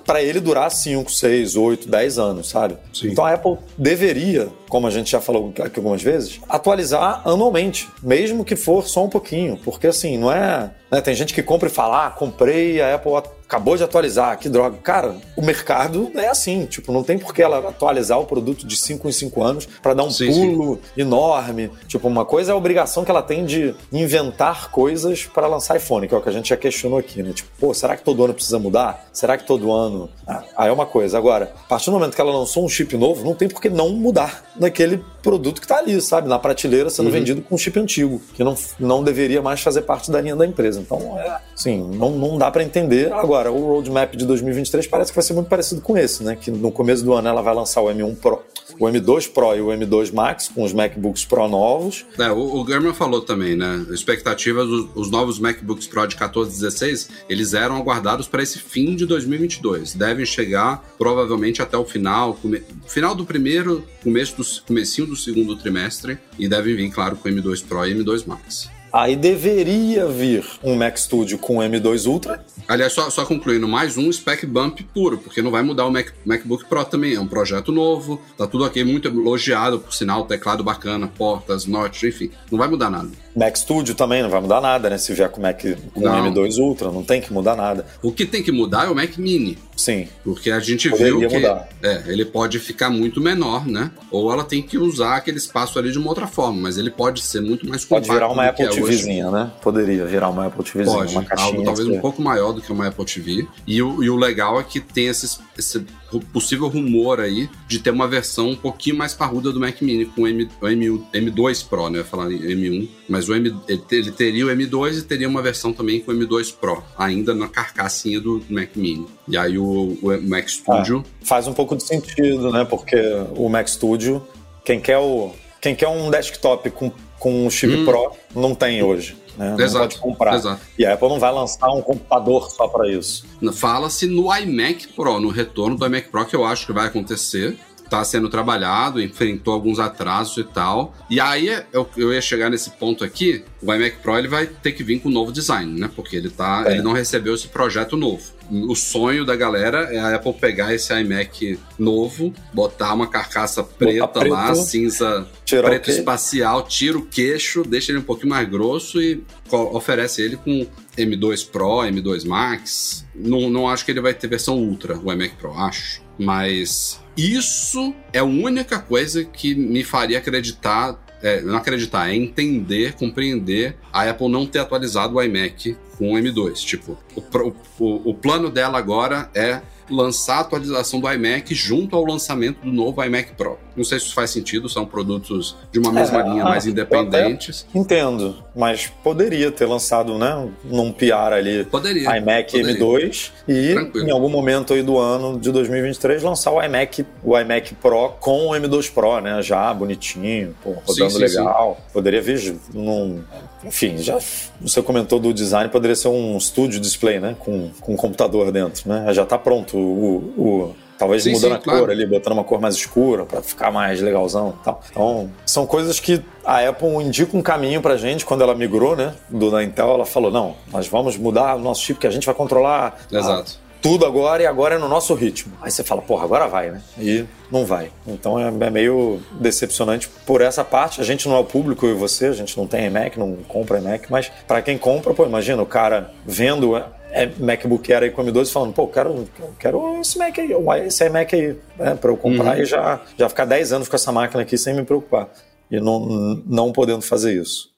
Para ele durar 5, 6, 8, 10 anos, sabe? Sim. Então a Apple deveria, como a gente já falou aqui algumas vezes, atualizar anualmente, mesmo que for só um pouquinho, porque assim, não é. né, tem gente que compra e fala, ah, comprei, a Apple acabou de atualizar, que droga. Cara, o mercado é assim, tipo, não tem por que ela atualizar o produto de 5 em 5 anos para dar um Sim, pulo enorme. Tipo, uma coisa é a obrigação que ela tem de inventar coisas para lançar iPhone, que é o que a gente já questionou aqui, né? Tipo, pô, será que todo ano precisa mudar? Será que todo ano. Ah, aí é uma coisa. Agora, a partir do momento que ela lançou um chip novo, não tem por que não mudar naquele produto que tá ali, sabe? Na prateleira sendo vendido com um chip antigo, que não, não deveria mais fazer parte da linha da empresa. Então, é, assim, não, não dá para entender. Agora, o roadmap de 2023 parece que vai ser muito parecido com esse, né? Que no começo do ano ela vai lançar o M1 Pro, o M2 Pro e o M2 Max com os MacBooks Pro novos. É, o, o German falou também, né? Expectativas, os, os novos MacBooks Pro de 14 e 16, eles eram aguardados para esse fim de 2022. Devem chegar provavelmente até o final, come- final do primeiro, começo do, comecinho do segundo trimestre, e devem vir, claro, com M2 Pro e M2 Max. Aí deveria vir um Mac Studio com M2 Ultra. Aliás, só, só concluindo, mais um spec bump puro, porque não vai mudar o Mac- MacBook Pro também. É um projeto novo, tá tudo aqui muito elogiado, por sinal, teclado bacana, portas, notch, enfim. Não vai mudar nada. Mac Studio também não vai mudar nada, né? Se vier com Mac com Não. M2 Ultra, não tem que mudar nada. O que tem que mudar é o Mac Mini. Sim. Porque a gente Poderia viu que mudar. é, ele pode ficar muito menor, né? Ou ela tem que usar aquele espaço ali de uma outra forma, mas ele pode ser muito mais Pode compacto virar uma Apple é hoje. TVzinha, né? Poderia virar uma Apple TVzinha, Pode, uma caixinha. algo talvez que- um pouco maior do que uma Apple TV. E o, e o legal é que tem esses- esse possível rumor aí de ter uma versão um pouquinho mais parruda do Mac Mini com o M, o M1 M2 Pro, né? Eu ia falar em M1, mas o M, ele, te- ele teria o M2 e teria uma versão também com o M2 Pro, ainda na carcassinha do Mac Mini. E aí o, o Mac Studio Faz um pouco de sentido, né? Porque o Mac Studio, quem quer, o, quem quer um desktop com, com um chip Hum. Pro, não tem hoje. Né? Não Exato, pode comprar. exato. E a Apple não vai lançar um computador só para isso. Fala-se no iMac Pro, no retorno do iMac Pro, que eu acho que vai acontecer. tá sendo trabalhado, enfrentou alguns atrasos e tal. E aí eu, eu ia chegar nesse ponto aqui, o iMac Pro ele vai ter que vir com um novo design, né? Porque ele tá, é. ele não recebeu esse projeto novo. O sonho da galera é a Apple pegar esse iMac novo, botar uma carcaça preta lá, cinza, preto espacial, tira o queixo, deixa ele um pouquinho mais grosso e oferece ele com M2 Pro, M2 Max. Não, não acho que ele vai ter versão Ultra, o iMac Pro, acho. Mas isso é a única coisa que me faria acreditar é, não acreditar, é entender, compreender a Apple não ter atualizado o iMac com o M2. Tipo, o, o, o plano dela agora é lançar a atualização do iMac junto ao lançamento do novo iMac Pro. Não sei se isso faz sentido, são produtos de uma mesma é, linha, mais independentes. Entendo, mas poderia ter lançado, né, num PR ali, poderia, iMac poderia. M2 e Tranquilo. em algum momento aí do ano de 2023 lançar o iMac, o iMac Pro com o M2 Pro, né, já bonitinho, pô, rodando sim, sim, legal. Sim. Poderia vir num, enfim, já você comentou do design, poderia ser um estúdio display, né, com, com um computador dentro, né? Já está pronto o, o Talvez sim, mudando sim, a claro. cor ali, botando uma cor mais escura para ficar mais legalzão e tal. Então, são coisas que a Apple indica um caminho pra gente quando ela migrou, né? Do da Intel, ela falou: não, nós vamos mudar o nosso chip que a gente vai controlar. Exato. Tudo agora e agora é no nosso ritmo. Aí você fala, porra, agora vai, né? E não vai. Então é, é meio decepcionante por essa parte. A gente não é o público, eu e você, a gente não tem iMac, não compra iMac, mas para quem compra, pô, imagina o cara vendo é, MacBook Air aí com M12 falando, pô, quero, quero esse Mac aí, esse iMac aí, né, para eu comprar uhum. e já, já ficar 10 anos com essa máquina aqui sem me preocupar. E não, não podendo fazer isso.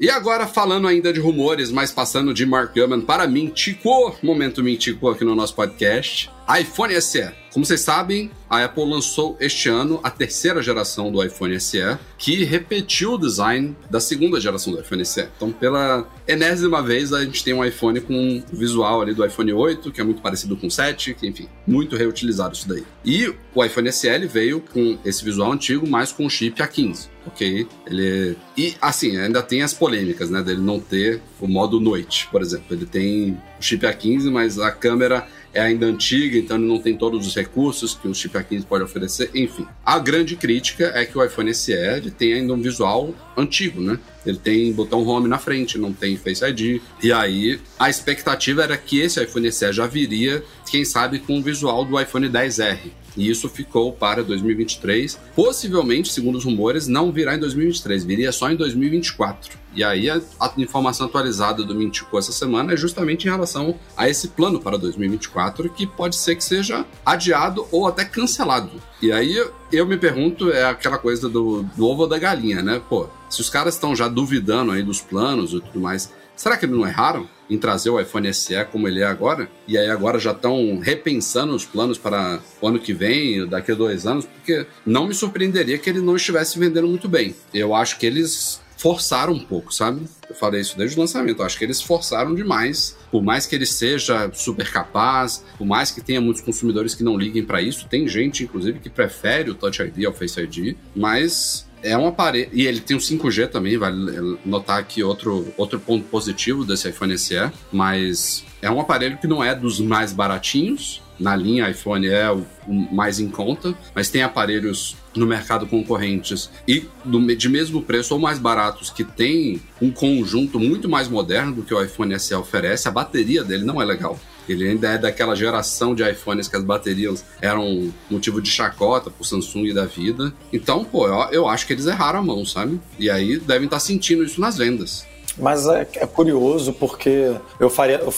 E agora, falando ainda de rumores, mas passando de Mark Gurman para Mintico, momento Mintico aqui no nosso podcast iPhone SE. Como vocês sabem, a Apple lançou este ano a terceira geração do iPhone SE, que repetiu o design da segunda geração do iPhone SE. Então, pela enésima vez, a gente tem um iPhone com o visual ali do iPhone 8, que é muito parecido com o 7, que, enfim, muito reutilizado isso daí. E o iPhone SE veio com esse visual antigo, mas com o chip A15 ok? Ele. E assim, ainda tem as polêmicas, né? Dele não ter o modo noite, por exemplo. Ele tem o chip A15, mas a câmera é ainda antiga, então ele não tem todos os recursos que o chip A15 pode oferecer, enfim. A grande crítica é que o iPhone SE tem ainda um visual antigo, né? Ele tem botão home na frente, não tem Face ID. E aí, a expectativa era que esse iPhone SE já viria, quem sabe, com o visual do iPhone 10R. E isso ficou para 2023. Possivelmente, segundo os rumores, não virá em 2023, viria só em 2024. E aí a, informação atualizada do Mintico essa semana é justamente em relação a esse plano para 2024, que pode ser que seja adiado ou até cancelado. E aí eu me pergunto, é aquela coisa do, do ovo da galinha, né? Pô, se os caras estão já duvidando aí dos planos e tudo mais, será que eles não erraram? Em trazer o iPhone SE como ele é agora, e aí agora já estão repensando os planos para o ano que vem, daqui a dois anos, porque não me surpreenderia que ele não estivesse vendendo muito bem. Eu acho que eles forçaram um pouco, sabe? Eu falei isso desde o lançamento. Eu acho que eles forçaram demais. Por mais que ele seja super capaz, por mais que tenha muitos consumidores que não liguem para isso, tem gente, inclusive, que prefere o Touch ID ao Face ID, mas é um aparelho. E ele tem o 5G também, vale notar aqui outro, outro ponto positivo desse iPhone SE. Mas é um aparelho que não é dos mais baratinhos. Na linha iPhone é o, mais em conta, mas tem aparelhos no mercado concorrentes e do, de mesmo preço ou mais baratos que tem um conjunto muito mais moderno do que o iPhone SE oferece. A bateria dele não é legal. Ele ainda é daquela geração de iPhones que as baterias eram motivo de chacota pro Samsung da vida. Então, pô, eu, eu acho que eles erraram a mão, sabe? E aí devem estar tá sentindo isso nas vendas. Mas é, é, curioso porque eu faria. Eu,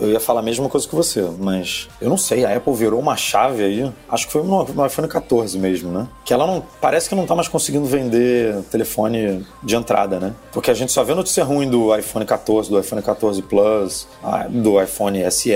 eu, ia falar a mesma coisa que você, mas eu não sei. A Apple virou uma chave aí. Acho que foi no, no iPhone 14 mesmo, né? Que ela não. Parece que não tá mais conseguindo vender telefone de entrada, né? Porque a gente só vê notícia ruim do iPhone 14, do iPhone 14 Plus, do iPhone SE.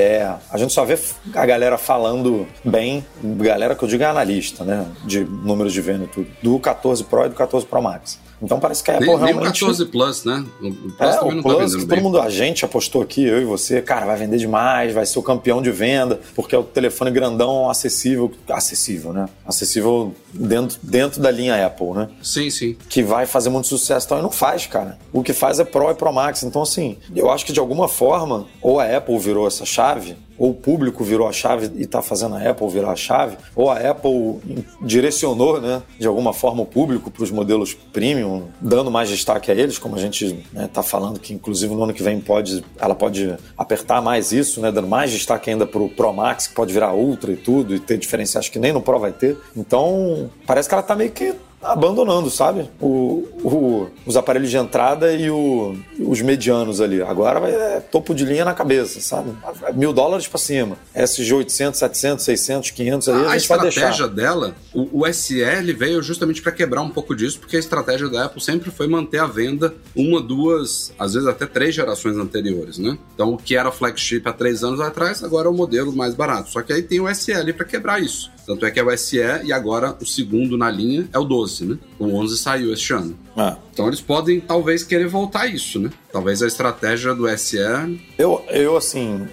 A gente só vê a galera falando bem, galera que eu digo é analista, né? De números de venda e tudo. Do 14 Pro e do 14 Pro Max. Então parece que a Apple nem, realmente... Nem o 14 Plus, né? O Plus é, também o não tá Plus, tá que todo mundo, a gente apostou aqui, eu e você, cara, vai vender demais, vai ser o campeão de venda, porque é o telefone grandão acessível, acessível, né? Acessível dentro, dentro da linha Apple, né? Sim, sim. Que vai fazer muito sucesso então, e não faz, cara. O que faz é Pro e Pro Max. Então, assim, eu acho que de alguma forma, ou a Apple virou essa chave, ou o público virou a chave e está fazendo a Apple virar a chave, ou a Apple direcionou, né, de alguma forma o público para os modelos premium, dando mais destaque a eles, como a gente está né, tá falando que inclusive no ano que vem pode, ela pode apertar mais isso, né, dando mais destaque ainda para o Pro Max, que pode virar Ultra e tudo, e ter diferenciais que nem no Pro vai ter. Então, parece que ela está meio que abandonando, sabe? O, o, os aparelhos de entrada e o, os medianos ali. Agora vai é, topo de linha na cabeça, sabe? Mil dólares para cima. SG 800, 700, 600, 500 ali, a, a, gente vai deixar. A estratégia dela, o, o SL veio justamente para quebrar um pouco disso, porque a estratégia da Apple sempre foi manter a venda uma, duas, às vezes até três gerações anteriores, né? Então o que era flagship há três anos atrás, agora é o modelo mais barato. Só que aí tem o SL para quebrar isso. Tanto é que é o SE e agora o segundo na linha é o 12, né? O 11 saiu este ano. Ah. Então eles podem talvez querer voltar a isso, né? Talvez a estratégia do SE. Eu, eu assim,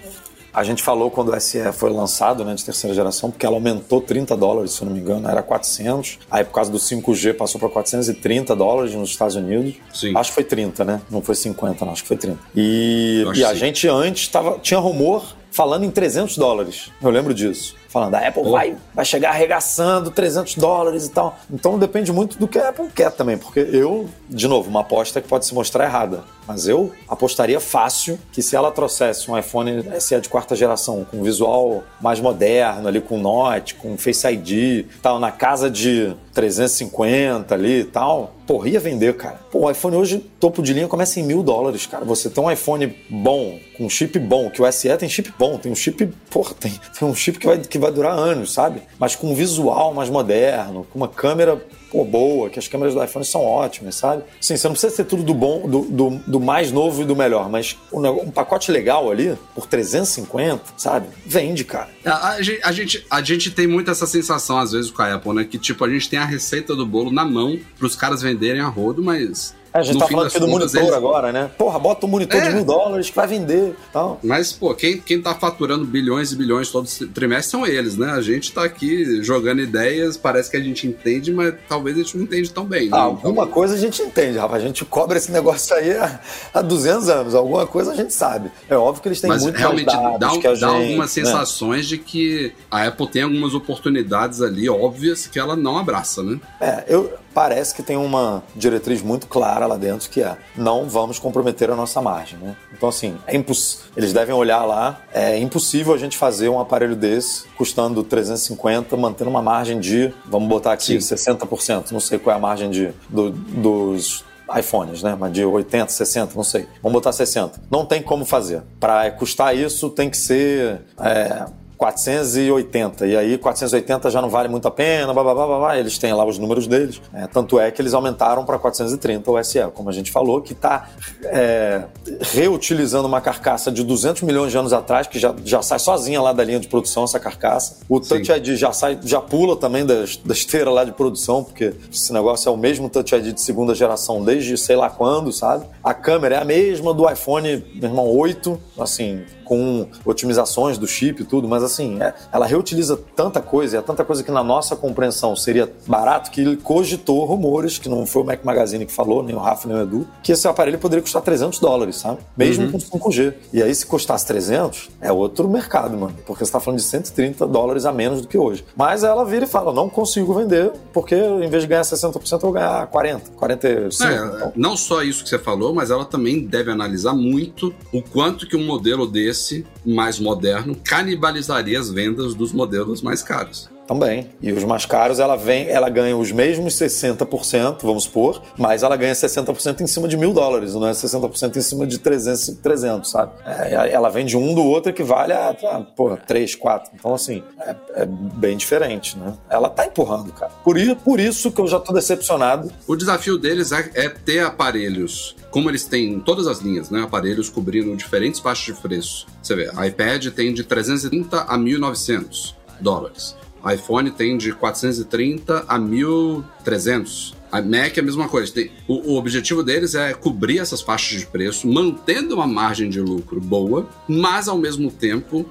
a gente falou quando o SE foi lançado, né, de terceira geração, porque ela aumentou 30 dólares, se eu não me engano, era 400. Aí por causa do 5G passou para 430 dólares nos Estados Unidos. Sim. Acho que foi 30, né? Não foi 50, não, acho que foi 30. E, e a sim. gente antes tava, tinha rumor falando em 300 dólares. Eu lembro disso falando, a Apple vai, vai chegar arregaçando 300 dólares e tal. Então depende muito do que a Apple quer também, porque eu, de novo, uma aposta que pode se mostrar errada, mas eu apostaria fácil que se ela trouxesse um iPhone SE de quarta geração, com visual mais moderno, ali com Note, com Face ID, tal, na casa de 350 ali e tal, porra, ia vender, cara. Pô, o iPhone hoje, topo de linha, começa em mil dólares, cara. Você tem um iPhone bom, com chip bom, que o SE tem chip bom, tem um chip, porra, tem, tem um chip que vai, que vai durar anos, sabe? Mas com um visual mais moderno, com uma câmera pô, boa, que as câmeras do iPhone são ótimas, sabe? Sim, você não precisa ter tudo do bom, do, do, do mais novo e do melhor, mas um, um, pacote legal ali, por 350, sabe? Vende, cara. A, a, gente, a, gente, a gente tem muito essa sensação, às vezes, com a Apple, né? Que, tipo, a gente tem a receita do bolo na mão para os caras venderem a rodo, mas é, a gente no tá falando aqui do monitor eles... agora, né? Porra, bota um monitor é. de mil dólares que vai vender tal. Mas, pô, quem, quem tá faturando bilhões e bilhões todo trimestre são eles, né? A gente tá aqui jogando ideias, parece que a gente entende, mas talvez a gente não entende tão bem. Né? Ah, alguma então... coisa a gente entende, rapaz. A gente cobra esse negócio aí há, há 200 anos. Alguma coisa a gente sabe. É óbvio que eles têm mas muito realmente mais dá, que a dá gente, algumas né? sensações de que a Apple tem algumas oportunidades ali óbvias que ela não abraça, né? É, eu, parece que tem uma diretriz muito clara lá dentro que é não vamos comprometer a nossa margem. Né? Então, assim, é imposs... eles devem olhar lá, é impossível a gente fazer um aparelho desse custando 350, mantendo uma margem de, vamos botar aqui, Sim. 60%, não sei qual é a margem de, do, dos iPhones, né? Mas de 80, 60, não sei. Vamos botar 60. Não tem como fazer. Para custar isso, tem que ser é, 480. E aí 480 já não vale muito a pena, blá, blá, blá, blá, eles têm lá os números deles. É, tanto é que eles aumentaram para 430 o SE, como a gente falou, que está é, reutilizando uma carcaça de 200 milhões de anos atrás, que já, já sai sozinha lá da linha de produção essa carcaça. O Touch Sim. ID já sai, já pula também da, da esteira lá de produção, porque esse negócio é o mesmo Touch ID de segunda geração desde sei lá quando, sabe? A câmera é a mesma do iPhone, meu irmão, 8, assim, com otimizações do chip e tudo, mas assim, é, ela reutiliza tanta coisa, e é tanta coisa que na nossa compreensão seria barato, que ele cogitou rumores, que não foi o Mac Magazine que falou, nem o Rafa, nem o Edu, que esse aparelho poderia custar 300 dólares, sabe? Mesmo uhum. com 5G. E aí, se custasse 300, é outro mercado, mano, porque você tá falando de 130 dólares a menos do que hoje. Mas ela vira e fala, não consigo vender, porque em vez de ganhar 60%, eu vou ganhar 40, 45. É, então. Não só isso que você falou, mas ela também deve analisar muito o quanto que um modelo desse desse mais moderno canibalizaria as vendas dos modelos mais caros. Também. E os mais caros, ela vem, ela ganha os mesmos 60%, vamos supor, mas ela ganha 60% em cima de mil dólares, não é 60% em cima de 300, 300 sabe? É, ela vende um do outro que vale a, a porra, 3, 4. Então, assim, é, é, bem diferente, né? Ela tá empurrando, cara. Por, por isso que eu já tô decepcionado. O desafio deles é, é ter aparelhos como eles têm todas as linhas, né, aparelhos cobrindo diferentes faixas de preço. Você vê, iPad tem de 330 a 1.900 dólares iPhone tem de 430 a 1300. A Mac é a mesma coisa. Tem, o, o, objetivo deles é cobrir essas faixas de preço, mantendo uma margem de lucro boa, mas ao mesmo tempo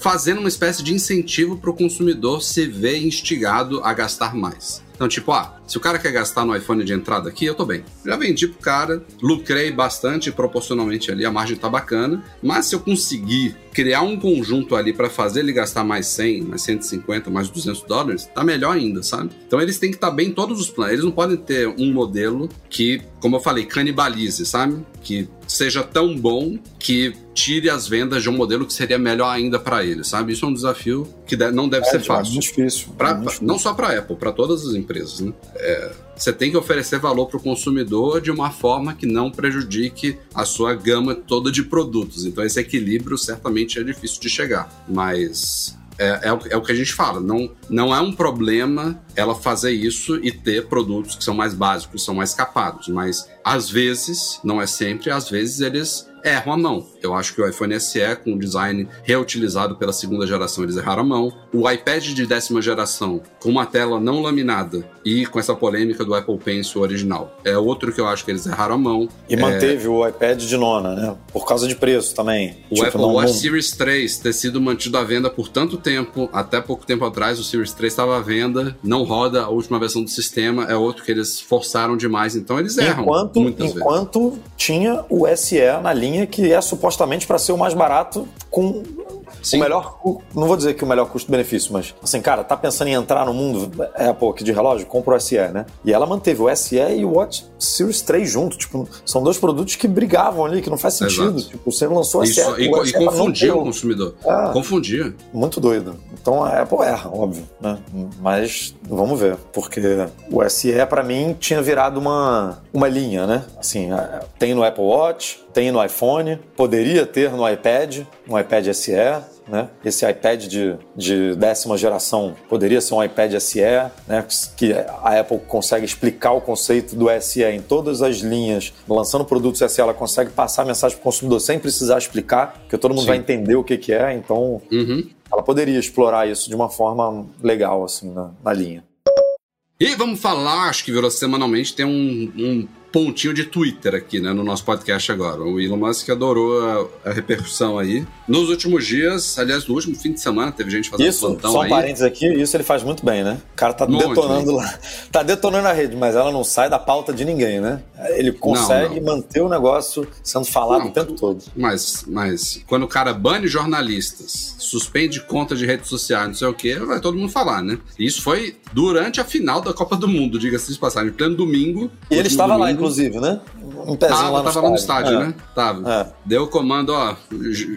fazendo uma espécie de incentivo para o consumidor se ver instigado a gastar mais. Então, tipo, ah, se o cara quer gastar no iPhone de entrada aqui, eu tô bem. Já vendi pro cara, lucrei bastante proporcionalmente ali, a margem tá bacana, mas se eu conseguir criar um conjunto ali para fazer ele gastar mais 100, mais 150, mais 200 dólares, tá melhor ainda, sabe? Então eles têm que estar tá bem em todos os planos. Eles não podem ter um modelo que, como eu falei, canibalize, sabe? Que seja tão bom que tire as vendas de um modelo que seria melhor ainda para eles, sabe? Isso é um desafio que não deve é, ser fácil. Muito difícil. Pra, muito difícil. Não só para Apple, para todas as empresas, né? É, você tem que oferecer valor para o consumidor de uma forma que não prejudique a sua gama toda de produtos. Então esse equilíbrio certamente é difícil de chegar, mas é, é, é, o, que a gente fala. Não, não é um problema ela fazer isso e ter produtos que são mais básicos, são mais capados. Mas às vezes, não é sempre, às vezes eles erram a mão. Eu acho que o iPhone SE, com o design reutilizado pela segunda geração, eles erraram a mão. O iPad de décima geração, com uma tela não laminada e com essa polêmica do Apple Pencil original, é outro que eu acho que eles erraram a mão. E é... manteve o iPad de nona, né? Por causa de preço também. O tipo, Apple Watch não... Series 3 ter sido mantido à venda por tanto tempo, até pouco tempo atrás o Series 3 estava à venda, não roda a última versão do sistema, é outro que eles forçaram demais, então eles erram. Enquanto, enquanto vezes. tinha o SE na linha que é supostamente para ser o mais barato com Sim. o melhor, não vou dizer que o melhor custo-benefício, mas assim, cara, tá pensando em entrar no mundo Apple aqui de relógio, compra o SE, né? E ela manteve o SE e o Watch Series 3 junto, tipo, são dois produtos que brigavam ali, que não faz sentido. Exato. Tipo, você lançou o SE, Isso, e, o SE e confundia o consumidor. É, confundia. Muito doido. Então a Apple erra, óbvio, né? Mas vamos ver, porque o SE para mim tinha virado uma uma linha, né? Assim, tem no Apple Watch, tem no iPhone, poderia ter no iPad, no iPad SE, né? Esse iPad de, de décima geração poderia ser um iPad SE, né? que a Apple consegue explicar o conceito do SE em todas as linhas. Lançando produtos SE, ela consegue passar a mensagem para o consumidor sem precisar explicar, porque todo mundo Sim. vai entender o que, que é. Então, uhum. ela poderia explorar isso de uma forma legal assim na, na linha. E vamos falar, acho que virou semanalmente, tem um, um pontinho de Twitter aqui, né, no nosso podcast agora. O Elon Musk adorou a, a, repercussão aí. Nos últimos dias, aliás, no último fim de semana, teve gente fazendo isso, plantão só um parênteses aqui, isso ele faz muito bem, né? O cara tá Monte, detonando né? lá. Tá detonando a rede, mas ela não sai da pauta de ninguém, né? Ele consegue não, não. manter o negócio sendo falado não, o tempo todo. Mas, mas quando o cara bane jornalistas, suspende conta de redes sociais, não sei o quê, vai todo mundo falar, né? Isso foi durante a final da Copa do Mundo, diga-se de passagem, pleno domingo. E ele estava domingo, lá, inclusive, né? Um pezinho tava, lá no tava estádio. no estádio, é. né? Tava. É. Deu o comando, ó,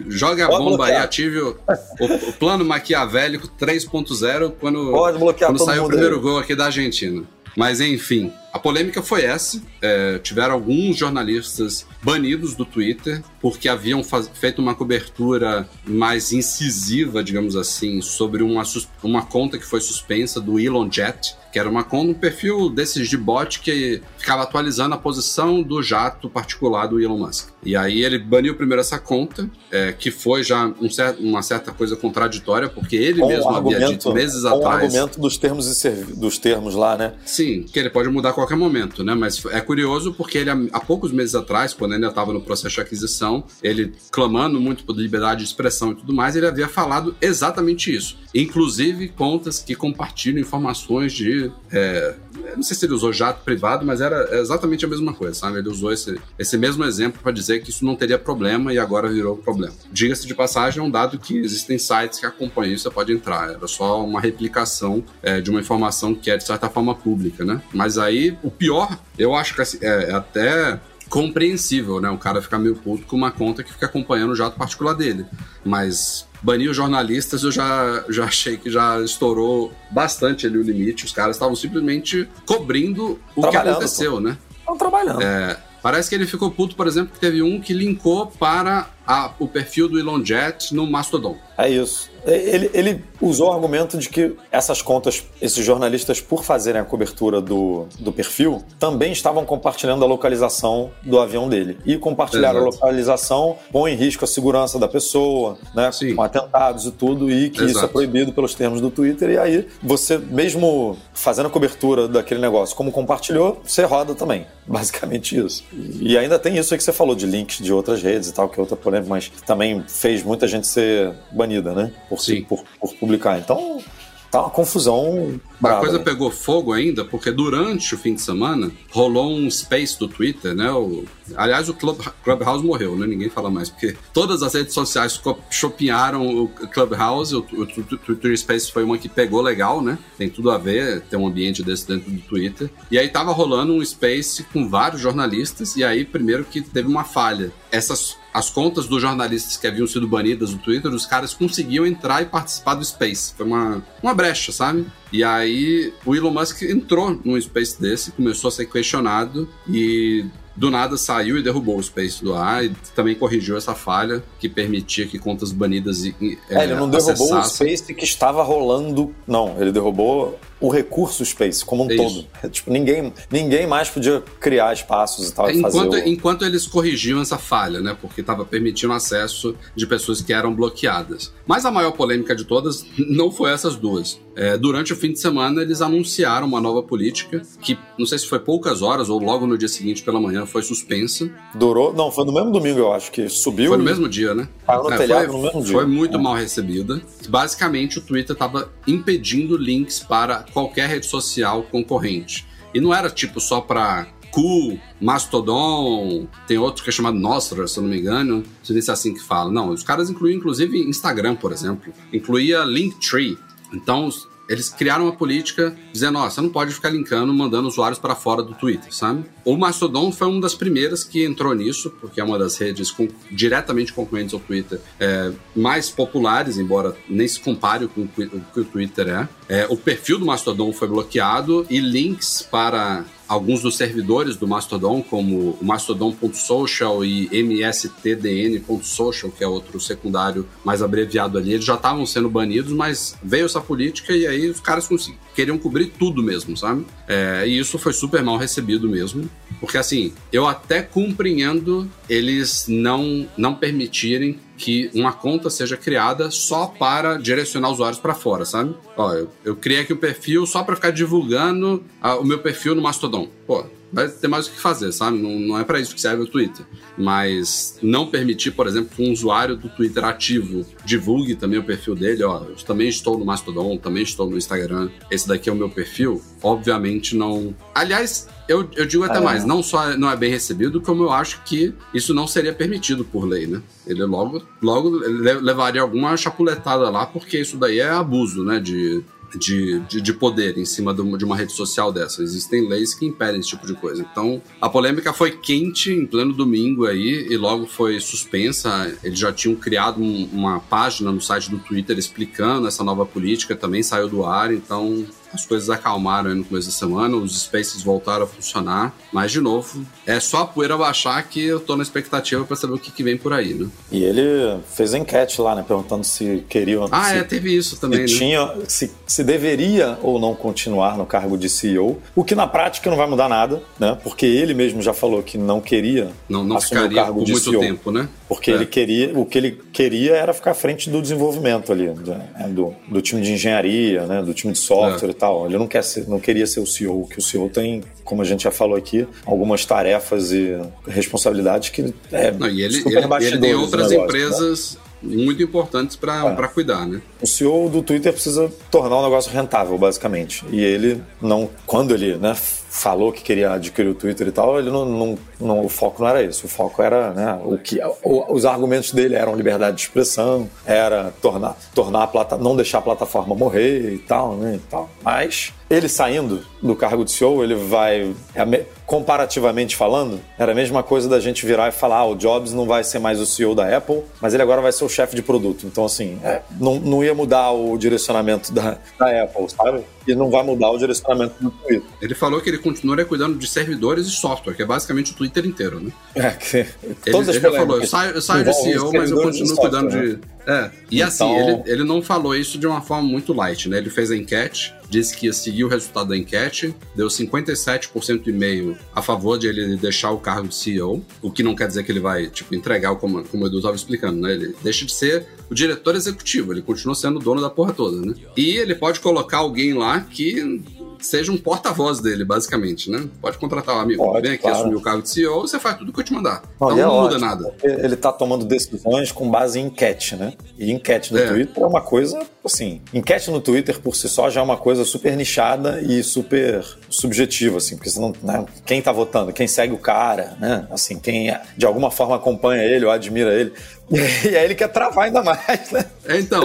joga a Pode bomba bloquear. aí, ative o, o, o plano maquiavélico 3.0 quando, Pode bloquear quando saiu o primeiro aí. gol aqui da Argentina. Mas enfim, a polêmica foi essa. É, tiveram alguns jornalistas banidos do Twitter porque haviam feito uma cobertura mais incisiva, digamos assim, sobre uma, uma conta que foi suspensa do Elon Jet, que era uma conta, um perfil desses de bot que ficava atualizando a posição do jato particular do Elon Musk. E aí ele baniu primeiro essa conta, é, que foi já um uma certa coisa contraditória, porque ele com mesmo havia dito meses com atrás. argumento dos termos, e dos termos lá, né? Sim, que ele pode mudar a qualquer momento, né? Mas é curioso porque ele, há poucos meses atrás, quando ainda estava no processo de aquisição, ele clamando muito por liberdade de expressão e tudo mais, ele havia falado exatamente isso. Inclusive contas que compartilham informações de. É, não sei se ele usou jato privado, mas era exatamente a mesma coisa, sabe? Ele usou esse, esse mesmo exemplo para dizer que isso não teria problema e agora virou problema. Diga-se de passagem, é um dado que existem sites que acompanham isso, você pode entrar. Era só uma replicação é, de uma informação que é, de certa forma, pública, né? Mas aí, o pior, eu acho que assim, é, é até compreensível, né? O cara ficar meio puto com uma conta que fica acompanhando o jato particular dele. Mas banir os jornalistas eu já, já achei que já estourou bastante ali o limite. Os caras estavam simplesmente cobrindo o que aconteceu, pô. né? Estão trabalhando. É, parece que ele ficou puto, por exemplo, que teve um que linkou para a, o perfil do Elon Jet no Mastodon. É isso. Ele, ele, usou o argumento de que essas contas, esses jornalistas, por fazerem a cobertura do, do perfil, também estavam compartilhando a localização do avião dele. E compartilhar a localização põe em risco a segurança da pessoa, né? Sim. Com atentados e tudo, e que Exato. isso é proibido pelos termos do Twitter. E aí, você, mesmo fazendo a cobertura daquele negócio, como compartilhou, você roda também. Basicamente isso. E ainda tem isso aí que você falou de links de outras redes e tal, que é outra polêmica, mas também fez muita gente ser banida, né? Por, por, por publicar. Então, tá uma confusão a coisa pegou fogo ainda, porque durante o fim de semana rolou um space do Twitter, né? O, aliás, o Club, Clubhouse morreu, né? Ninguém fala mais, porque todas as redes sociais chopinharam o Clubhouse, o, o, o Twitter Space foi uma que pegou legal, né? Tem tudo a ver, ter um ambiente desse dentro do Twitter. E aí tava rolando um space com vários jornalistas, e aí primeiro que teve uma falha. Essas as contas dos jornalistas que haviam sido banidas do Twitter, os caras conseguiam entrar e participar do Space. Foi uma, uma brecha, sabe? E aí o Elon Musk entrou num Space desse, começou a ser questionado e do nada saiu e derrubou o Space do ar e também corrigiu essa falha que permitia que contas banidas é, é, ele não derrubou o Space que estava rolando, não, ele derrubou o recurso Space como um é todo. Tipo, ninguém, ninguém mais podia criar espaços e tal. Enquanto, o... enquanto eles corrigiam essa falha, né? Porque estava permitindo acesso de pessoas que eram bloqueadas. Mas a maior polêmica de todas não foi essas duas. É, durante o fim de semana, eles anunciaram uma nova política que, não sei se foi poucas horas ou logo no dia seguinte pela manhã, foi suspensa. Durou? Não, foi no mesmo domingo, eu acho que subiu. Foi no mesmo dia, né? No é, telhado foi, no mesmo dia. Foi muito é. mal recebida. Basicamente, o Twitter estava impedindo links para qualquer rede social concorrente. E não era tipo só para Cu, Mastodon, tem outro que é chamado Nostra, se eu não me engano. Se é assim que fala. Não, os caras incluíam inclusive Instagram, por exemplo. Incluía Linktree. Então, eles criaram uma política dizendo, ó, você não pode ficar linkando, mandando usuários para fora do Twitter, sabe? O Mastodon foi uma das primeiras que entrou nisso, porque é uma das redes com, diretamente concorrentes ao Twitter é, mais populares, embora nem se compare com o que o Twitter é. é. O perfil do Mastodon foi bloqueado e links para alguns dos servidores do Mastodon, como o mastodon.social e mstdn.social, que é outro secundário mais abreviado ali, eles já estavam sendo banidos, mas veio essa política e aí os caras queriam cobrir tudo mesmo, sabe? É, e isso foi super mal recebido mesmo, porque assim, eu até compreendo eles não, não permitirem que uma conta seja criada só para direcionar usuários para fora, sabe? Ó, eu, eu criei aqui um perfil só para ficar divulgando a, o meu perfil no Mastodon. Pô, vai ter mais o que fazer, sabe? Não, não é para isso que serve o Twitter. Mas não permitir, por exemplo, que um usuário do Twitter ativo divulgue também o perfil dele, ó, eu também estou no Mastodon, também estou no Instagram, esse daqui é o meu perfil, obviamente não. Aliás, eu, eu digo até é. mais, não só não é bem recebido, como eu acho que isso não seria permitido por lei, né? Ele logo, logo levaria alguma chapuletada lá, porque isso daí é abuso, né? De, de, de, de, poder em cima de uma rede social dessa. Existem leis que impedem esse tipo de coisa. Então, a polêmica foi quente em pleno domingo aí e logo foi suspensa. Eles já tinham criado um, uma página no site do Twitter explicando essa nova política, também saiu do ar, então as coisas acalmaram aí no começo da semana, os spaces voltaram a funcionar, mas de novo, é só a poeira baixar que eu tô na expectativa para saber o que, que, vem por aí, né? E ele fez a enquete lá, né, perguntando se queria... Ah, se, é, teve isso também, se né? Tinha, se, se deveria ou não continuar no cargo de CEO, o que na prática não vai mudar nada, né, porque ele mesmo já falou que não queria não, não assumir o cargo por de muito CEO. tempo, né? Porque é. ele queria, o que ele queria era ficar à frente do desenvolvimento ali, né, do, do time de engenharia, né, do time de software é. e tal. Ele não, quer ser, não queria ser o CEO, que o CEO tem, como a gente já falou aqui, algumas tarefas e responsabilidades que é não, e ele, super ele, ele tem outras negócio, empresas né? muito importantes para é. cuidar, né? O CEO do Twitter precisa tornar o negócio rentável, basicamente. E ele não, quando ele, né, falou que queria adquirir o Twitter e tal, ele não, não, não, o foco não era isso. O foco era, né, o que o, os argumentos dele eram liberdade de expressão, era tornar, tornar a plata, não deixar a plataforma morrer e tal, né, e tal. Mas ele saindo do cargo de CEO, ele vai, é comparativamente falando, era a mesma coisa da gente virar e falar, ah, o Jobs não vai ser mais o CEO da Apple, mas ele agora vai ser o chefe de produto. Então, assim, é, não, não ia mudar o direcionamento da, da Apple, sabe? E não vai mudar o direcionamento do Twitter. Ele falou que ele continuaria cuidando de servidores e software, que é basicamente o Twitter inteiro, né? É, que... Ele, ele já falou, eu saio, eu saio de CEO, mas eu continuo cuidando de... É, e então... assim, ele, ele não falou isso de uma forma muito light, né? Ele fez a enquete, disse que ia seguir o resultado da enquete, deu 57% e meio a favor de ele deixar o cargo de CEO, o que não quer dizer que ele vai, tipo, entregar, como, como o Edu estava explicando, né? Ele deixa de ser o diretor executivo, ele continua sendo o dono da porra toda, né? E ele pode colocar alguém lá que seja um porta-voz dele, basicamente, né? Pode contratar um amigo. Pode, Vem aqui claro. assumir o cargo de CEO, você faz tudo que eu te mandar. Não, então é não muda ótimo, nada. Ele tá tomando decisões com base em enquete, né? E enquete no É. Twitter é uma coisa, assim, enquete no Twitter por si só já é uma coisa super nichada e super subjetiva, assim, porque você não, né? quem tá votando, quem segue o cara, né? Assim, quem de alguma forma acompanha ele ou admira ele. E aí ele quer travar ainda mais, né? É, então.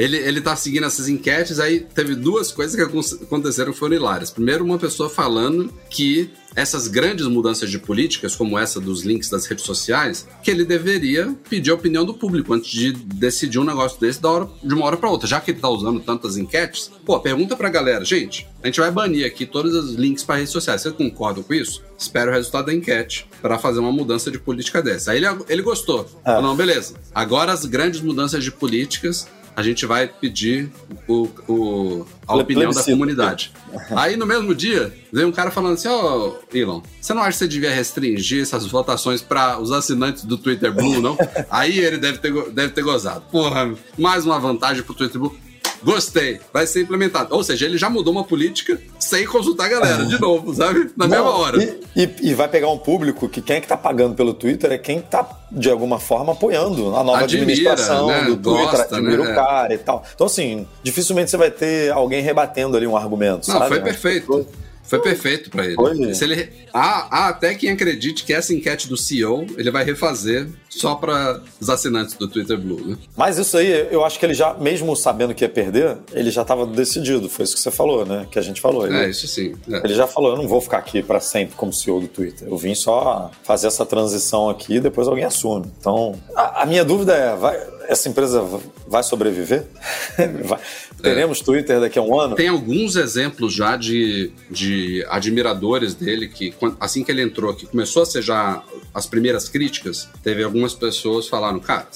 Ele, ele tá seguindo essas enquetes, aí teve duas coisas que acon- aconteceram que foram hilárias. Primeiro, uma pessoa falando que essas grandes mudanças de políticas, como essa dos links das redes sociais, que ele deveria pedir a opinião do público antes de decidir um negócio desse hora, de uma hora para outra. Já que ele tá usando tantas enquetes, pô, pergunta pra galera, gente, a gente vai banir aqui todos os links para redes sociais. Vocês concordam com isso? Espera o resultado da enquete para fazer uma mudança de política dessa. Aí ele, ele gostou. Falou, não, beleza. Agora as grandes mudanças de políticas a gente vai pedir o, o- a Ple- opinião da plebiscito. comunidade. Aí no mesmo dia, veio um cara falando assim: Ó, Elon, você não acha que você devia restringir essas votações para os assinantes do Twitter Blue, não? Aí ele deve ter, deve ter gozado. Porra, mais uma vantagem pro Twitter Blue. Gostei, vai ser implementado. Ou seja, ele já mudou uma política sem consultar a galera, de novo, sabe? Na mesma hora. E, e- e vai pegar um público que quem é que tá pagando pelo Twitter é quem tá, de alguma forma, apoiando a nova Admira, administração né? do Twitter, Gosta, admira né? o cara e tal. Então, assim, dificilmente você vai ter alguém rebatendo ali um argumento, Não, sabe? foi perfeito. Foi perfeito pra ele. Foi. Se ele há, há até quem acredite que essa enquete do CEO ele vai refazer só para os assinantes do Twitter Blue, né? Mas isso aí, eu acho que ele já, mesmo sabendo que ia perder, ele já estava decidido. Foi isso que você falou, né? Que a gente falou. Ele, É, isso sim. É. ele já falou: eu não vou ficar aqui para sempre como CEO do Twitter. Eu vim só fazer essa transição aqui e depois alguém assume. Então, a, a minha dúvida é: vai- essa empresa vai sobreviver? Vai- teremos Twitter daqui a um ano? Tem alguns exemplos já de, de admiradores dele que, assim que ele entrou, que começou a ser já as primeiras críticas, teve algumas pessoas que falaram, cara,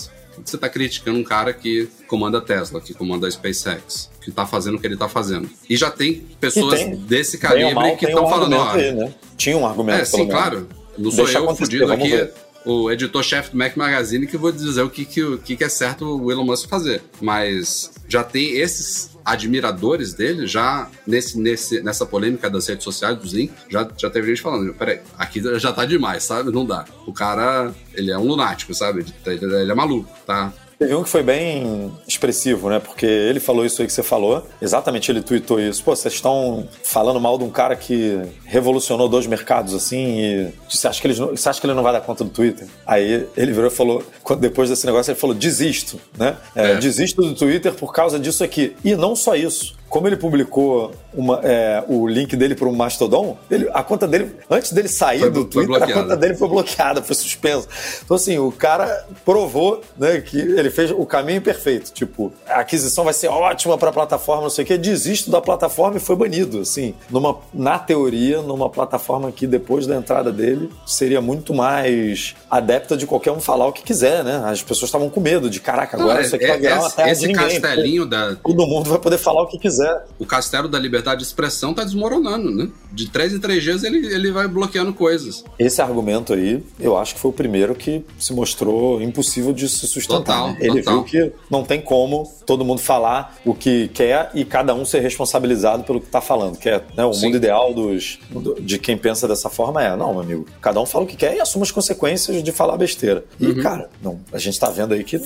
você tá criticando um cara que comanda a Tesla, que comanda a SpaceX, que tá fazendo o que ele tá fazendo. E já tem pessoas tem- desse calibre mal, que estão um falando, ó, né? Tinha um argumento, É, sim, menos. claro. Não sou Deixa eu, fudido aqui, ver. O editor-chefe do Mac Magazine, que vou dizer o que, que, o que, que é certo o Elon Musk fazer. Mas já tem esses admiradores dele, já nesse, nesse, nessa polêmica das redes sociais, dos links, já, já teve gente falando, peraí, aqui já tá demais, sabe? Não dá. O cara, ele é um lunático, sabe? Ele, ele é maluco, tá? Teve um que foi bem expressivo, né? Porque ele falou isso aí que você falou. Exatamente, ele tweetou isso. Pô, vocês estão falando mal de um cara que revolucionou dois mercados assim e você acha que ele, você acha que ele não vai dar conta do Twitter? Aí ele virou e falou, depois desse negócio, ele falou: desisto, né? É, É. Desisto do Twitter por causa disso aqui. E não só isso. Como ele publicou uma- é, o link dele para o Mastodon, ele- a conta dele, antes dele sair Foi- do Twitter, a conta dele foi bloqueada, foi suspensa. Então, assim, o cara provou né, que ele fez o caminho perfeito. Tipo, a aquisição vai ser ótima para a plataforma, não sei o quê. Desisto da plataforma e foi banido. Assim, numa, na teoria, numa plataforma que depois da entrada dele seria muito mais adepta de qualquer um falar o que quiser, né? As pessoas estavam com medo de, caraca, agora Não, isso aqui é- vai virar uma esse, terra esse de ninguém. castelinho da, Todo mundo vai poder falar o que quiser. o castelo da liberdade de expressão tá desmoronando, né? De três em três dias ele, ele vai bloqueando coisas. Esse argumento aí, eu acho que foi o primeiro que se mostrou impossível de se sustentar. Total, né? Ele total. viu que não tem como todo mundo falar o que quer e cada um ser responsabilizado pelo que está falando. Que é, né, o Sim. mundo ideal dos, do- de quem pensa dessa forma é, não, meu amigo, cada um fala o que quer e assume as consequências de falar besteira. E, Uhum. cara, não, a gente está vendo aí que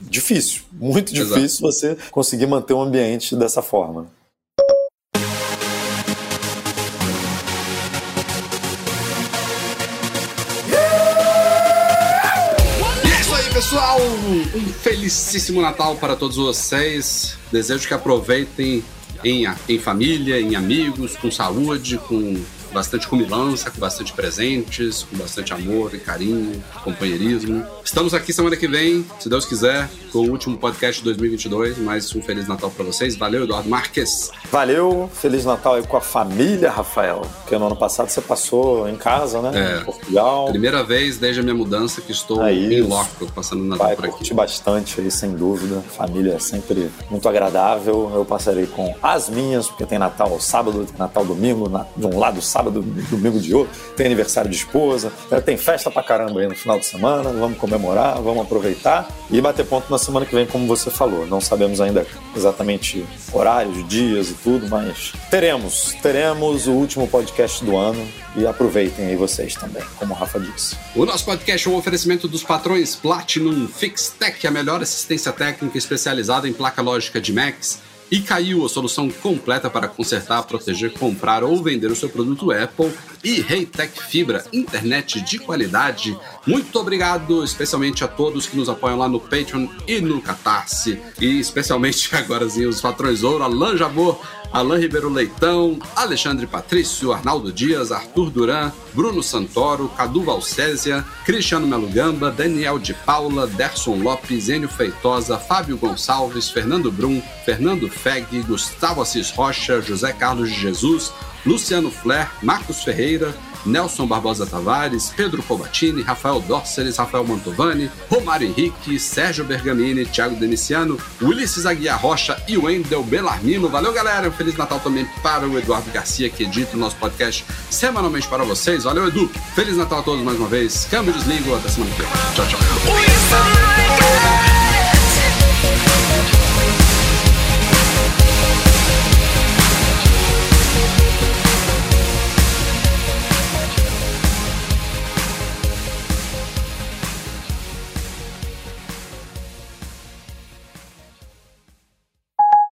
difícil, muito Exato. difícil você conseguir manter um ambiente dessa forma. Pessoal! Um felicíssimo Natal para todos vocês. Desejo que aproveitem em, em família, em amigos, com saúde, com bastante comilança, com bastante presentes, com bastante amor e carinho, companheirismo. Estamos aqui semana que vem, se Deus quiser, com o último podcast de 2022. Mais um Feliz Natal para vocês. Valeu, Eduardo Marques. Valeu, Feliz Natal aí com a família, Rafael. Porque no ano passado você passou em casa, né? É. Em Portugal. Primeira vez desde a minha mudança que estou É em loco, passando o Natal Vai por aqui. curtir bastante aí, sem dúvida. Família é sempre muito agradável. Eu passarei com as minhas, porque tem Natal sábado, tem Natal domingo, na- de um lado sábado, sábado, domingo de outro, tem aniversário de esposa, né? tem festa pra caramba aí no final de semana, vamos comemorar, vamos aproveitar e bater ponto na semana que vem, como você falou. Não sabemos ainda exatamente horários, dias e tudo, mas teremos, teremos o último podcast do ano e aproveitem aí vocês também, como o Rafa disse. O nosso podcast é um oferecimento dos patrões Platinum FixTech, a melhor assistência técnica especializada em placa lógica de Macs. E caiu a solução completa para consertar, proteger, comprar ou vender o seu produto Apple. E Reitec Fibra, internet de qualidade. Muito obrigado, especialmente a todos que nos apoiam lá no Patreon e no Catarse. E especialmente agora os patrões ouro, Jabor, Alain Ribeiro Leitão, Alexandre Patrício, Arnaldo Dias, Arthur Duran, Bruno Santoro, Cadu Valcésia, Cristiano Melo Gamba, Daniel de Paula, Derson Lopes, Enio Feitosa, Fábio Gonçalves, Fernando Brum, Fernando Feg, Gustavo Assis Rocha, José Carlos de Jesus, Luciano Flair, Marcos Ferreira, Nelson Barbosa Tavares, Pedro Cobatini, Rafael Dórceles, Rafael Mantovani, Romário Henrique, Sérgio Bergamini, Thiago Deniciano, Ulisses Aguiar Rocha e Wendel Belarmino. Valeu, galera. Um Feliz Natal também para o Eduardo Garcia, que edita o nosso podcast semanalmente para vocês. Valeu, Edu. Feliz Natal a todos mais uma vez. Câmbio desligo. Até semana que vem. Tchau, tchau.